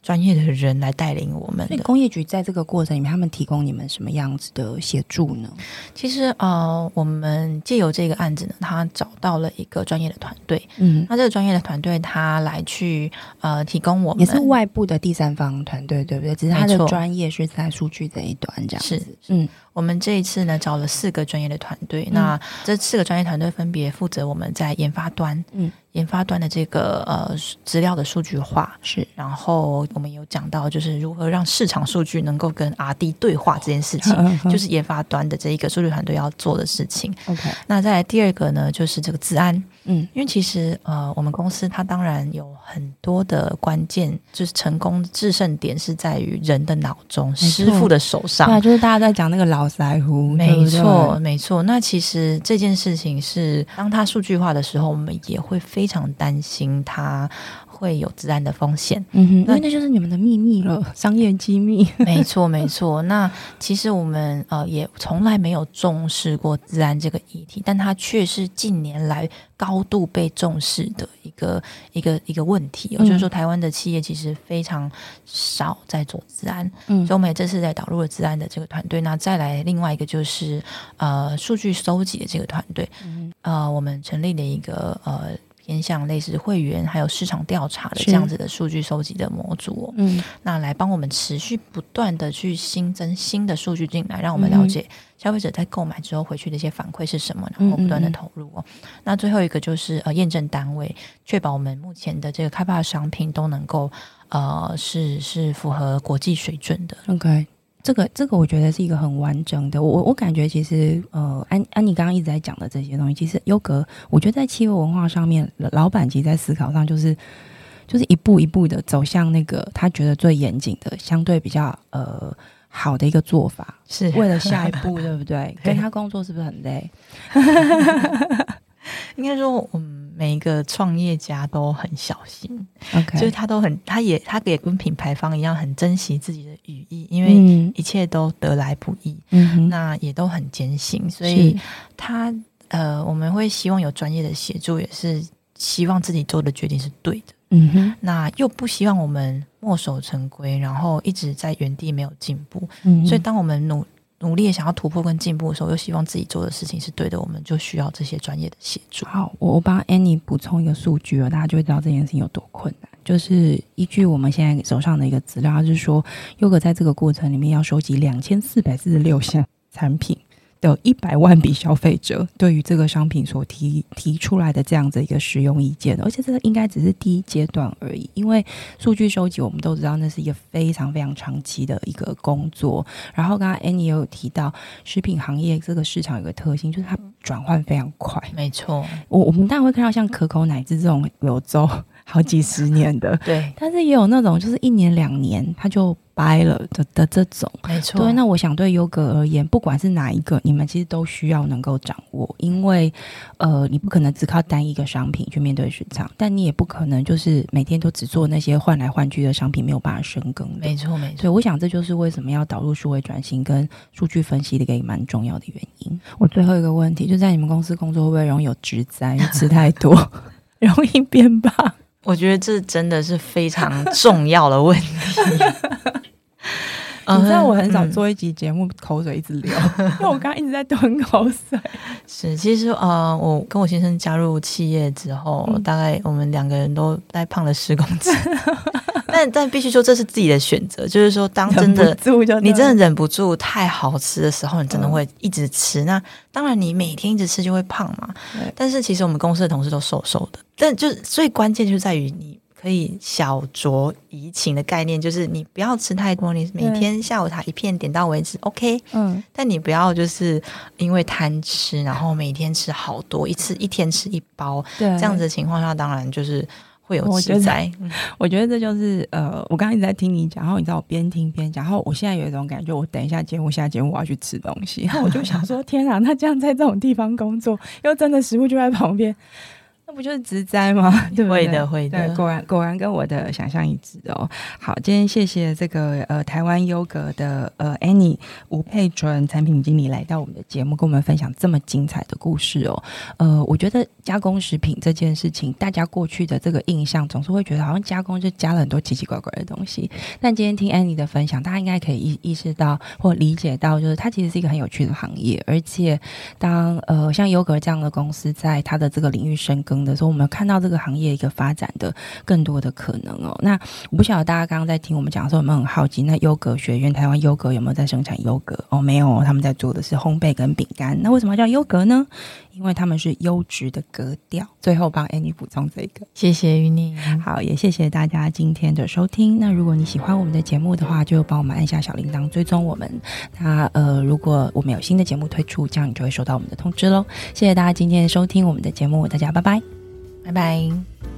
专业的人来带领我们。那工业局在这个过程里面，他们提供你们什么样子的协助呢？其实呃，我们借由这个案子呢，他找到了一个专业的团队。嗯，那这个专业的团队他来去呃提供我们，也是外部的第三方团队，对不对？只是他的专业是在数据这一端这样子。是，嗯。我们这一次呢，找了四个专业的团队，嗯、那这四个专业团队分别负责我们在研发端，嗯，研发端的这个呃资料的数据化是，然后我们有讲到就是如何让市场数据能够跟 R&D 对话这件事情，哦、就是研发端的这一个数据团队要做的事情。OK，那再来第二个呢，就是这个治安。嗯，因为其实呃，我们公司它当然有很多的关键，就是成功制胜点是在于人的脑中，师傅的手上。对，就是大家在讲那个老师傅。没错，没错。那其实这件事情是，当它数据化的时候，我们也会非常担心它。会有治安的风险，嗯哼，因为那就是你们的秘密了，商业机密。没错，没错。那其实我们呃也从来没有重视过治安这个议题，但它却是近年来高度被重视的一个一个一个问题。也、嗯、就是说，台湾的企业其实非常少在做治安，嗯，所以我们也这次在导入了治安的这个团队。那再来另外一个就是呃数据收集的这个团队，嗯，呃，我们成立了一个呃。偏向类似会员还有市场调查的这样子的数据收集的模组，嗯，那来帮我们持续不断的去新增新的数据进来，让我们了解消费者在购买之后回去的一些反馈是什么，然后不断的投入哦。那最后一个就是呃验证单位，确保我们目前的这个开发商品都能够呃是是符合国际水准的。OK。这个这个我觉得是一个很完整的，我我感觉其实呃安安妮刚刚一直在讲的这些东西，其实优格我觉得在企业文化上面，老板其实在思考上就是就是一步一步的走向那个他觉得最严谨的、相对比较呃好的一个做法，是为了下一步，对不对？跟他工作是不是很累？应该说，嗯，每一个创业家都很小心，OK，就是他都很，他也，他也跟品牌方一样，很珍惜自己的羽翼，因为一切都得来不易，嗯，那也都很艰辛，所以他，呃，我们会希望有专业的协助，也是希望自己做的决定是对的，嗯哼，那又不希望我们墨守成规，然后一直在原地没有进步，嗯，所以当我们努。努力想要突破跟进步的时候，又希望自己做的事情是对的，我们就需要这些专业的协助。好，我我帮 Annie 补充一个数据哦，大家就会知道这件事情有多困难。就是依据我们现在手上的一个资料，就是说优格在这个过程里面要收集两千四百四十六项产品。有一百万笔消费者对于这个商品所提提出来的这样子一个使用意见，而且这个应该只是第一阶段而已。因为数据收集，我们都知道那是一个非常非常长期的一个工作。然后刚刚 Annie 也有提到，食品行业这个市场有个特性，就是它转换非常快。没错，我我们当然会看到像可口奶汁这种柳州。好几十年的，对。但是也有那种就是一年两年他就掰了的的这种，没错。对，那我想对优格而言，不管是哪一个，你们其实都需要能够掌握，因为呃，你不可能只靠单一个商品去面对市场，但你也不可能就是每天都只做那些换来换去的商品，没有办法深耕。没错，没错。所以我想这就是为什么要导入数位转型跟数据分析的一个蛮重要的原因。我最后一个问题，就在你们公司工作会不会容易有职灾？吃太多容易变胖？我觉得这真的是非常重要的问题。你知道我很少做一集节目，口水一直流，因为我刚刚一直在吞口水。是，其实呃，我跟我先生加入企业之后，嗯、大概我们两个人都大概胖了十公斤。但但必须说，这是自己的选择。就是说，当真的你真的忍不住太好吃的时候，你真的会一直吃。嗯、那当然，你每天一直吃就会胖嘛。但是其实我们公司的同事都瘦瘦的。但就是最关键就在于你可以小酌怡情的概念，就是你不要吃太多，你每天下午茶一片点到为止，OK。嗯。但你不要就是因为贪吃，然后每天吃好多，一次一天吃一包，对这样子的情况下，当然就是。会有食材，我觉得这就是呃，我刚刚一直在听你讲，然后你知道我边听边讲，然后我现在有一种感觉，我等一下节目下节目我要去吃东西，然后我就想说，天啊，那这样在这种地方工作，又真的食物就在旁边。那不就是植栽吗？对不对？会的，会的。果然，果然跟我的想象一致哦。好，今天谢谢这个呃台湾优格的呃 Annie 吴佩纯产品经理来到我们的节目，跟我们分享这么精彩的故事哦。呃，我觉得加工食品这件事情，大家过去的这个印象总是会觉得好像加工就加了很多奇奇怪怪的东西。但今天听 Annie 的分享，大家应该可以意意识到或理解到，就是它其实是一个很有趣的行业。而且当呃像优格这样的公司在它的这个领域深耕。的时候，我们看到这个行业一个发展的更多的可能哦。那我不晓得大家刚刚在听我们讲的时候有没有很好奇，那优格学院台湾优格有没有在生产优格？哦，没有，他们在做的是烘焙跟饼干。那为什么要叫优格呢？因为他们是优质的格调。最后帮 Annie 补充这个，谢谢于你。好，也谢谢大家今天的收听。那如果你喜欢我们的节目的话，就帮我们按下小铃铛，追踪我们。那呃，如果我们有新的节目推出，这样你就会收到我们的通知喽。谢谢大家今天的收听我们的节目，大家拜拜。拜拜。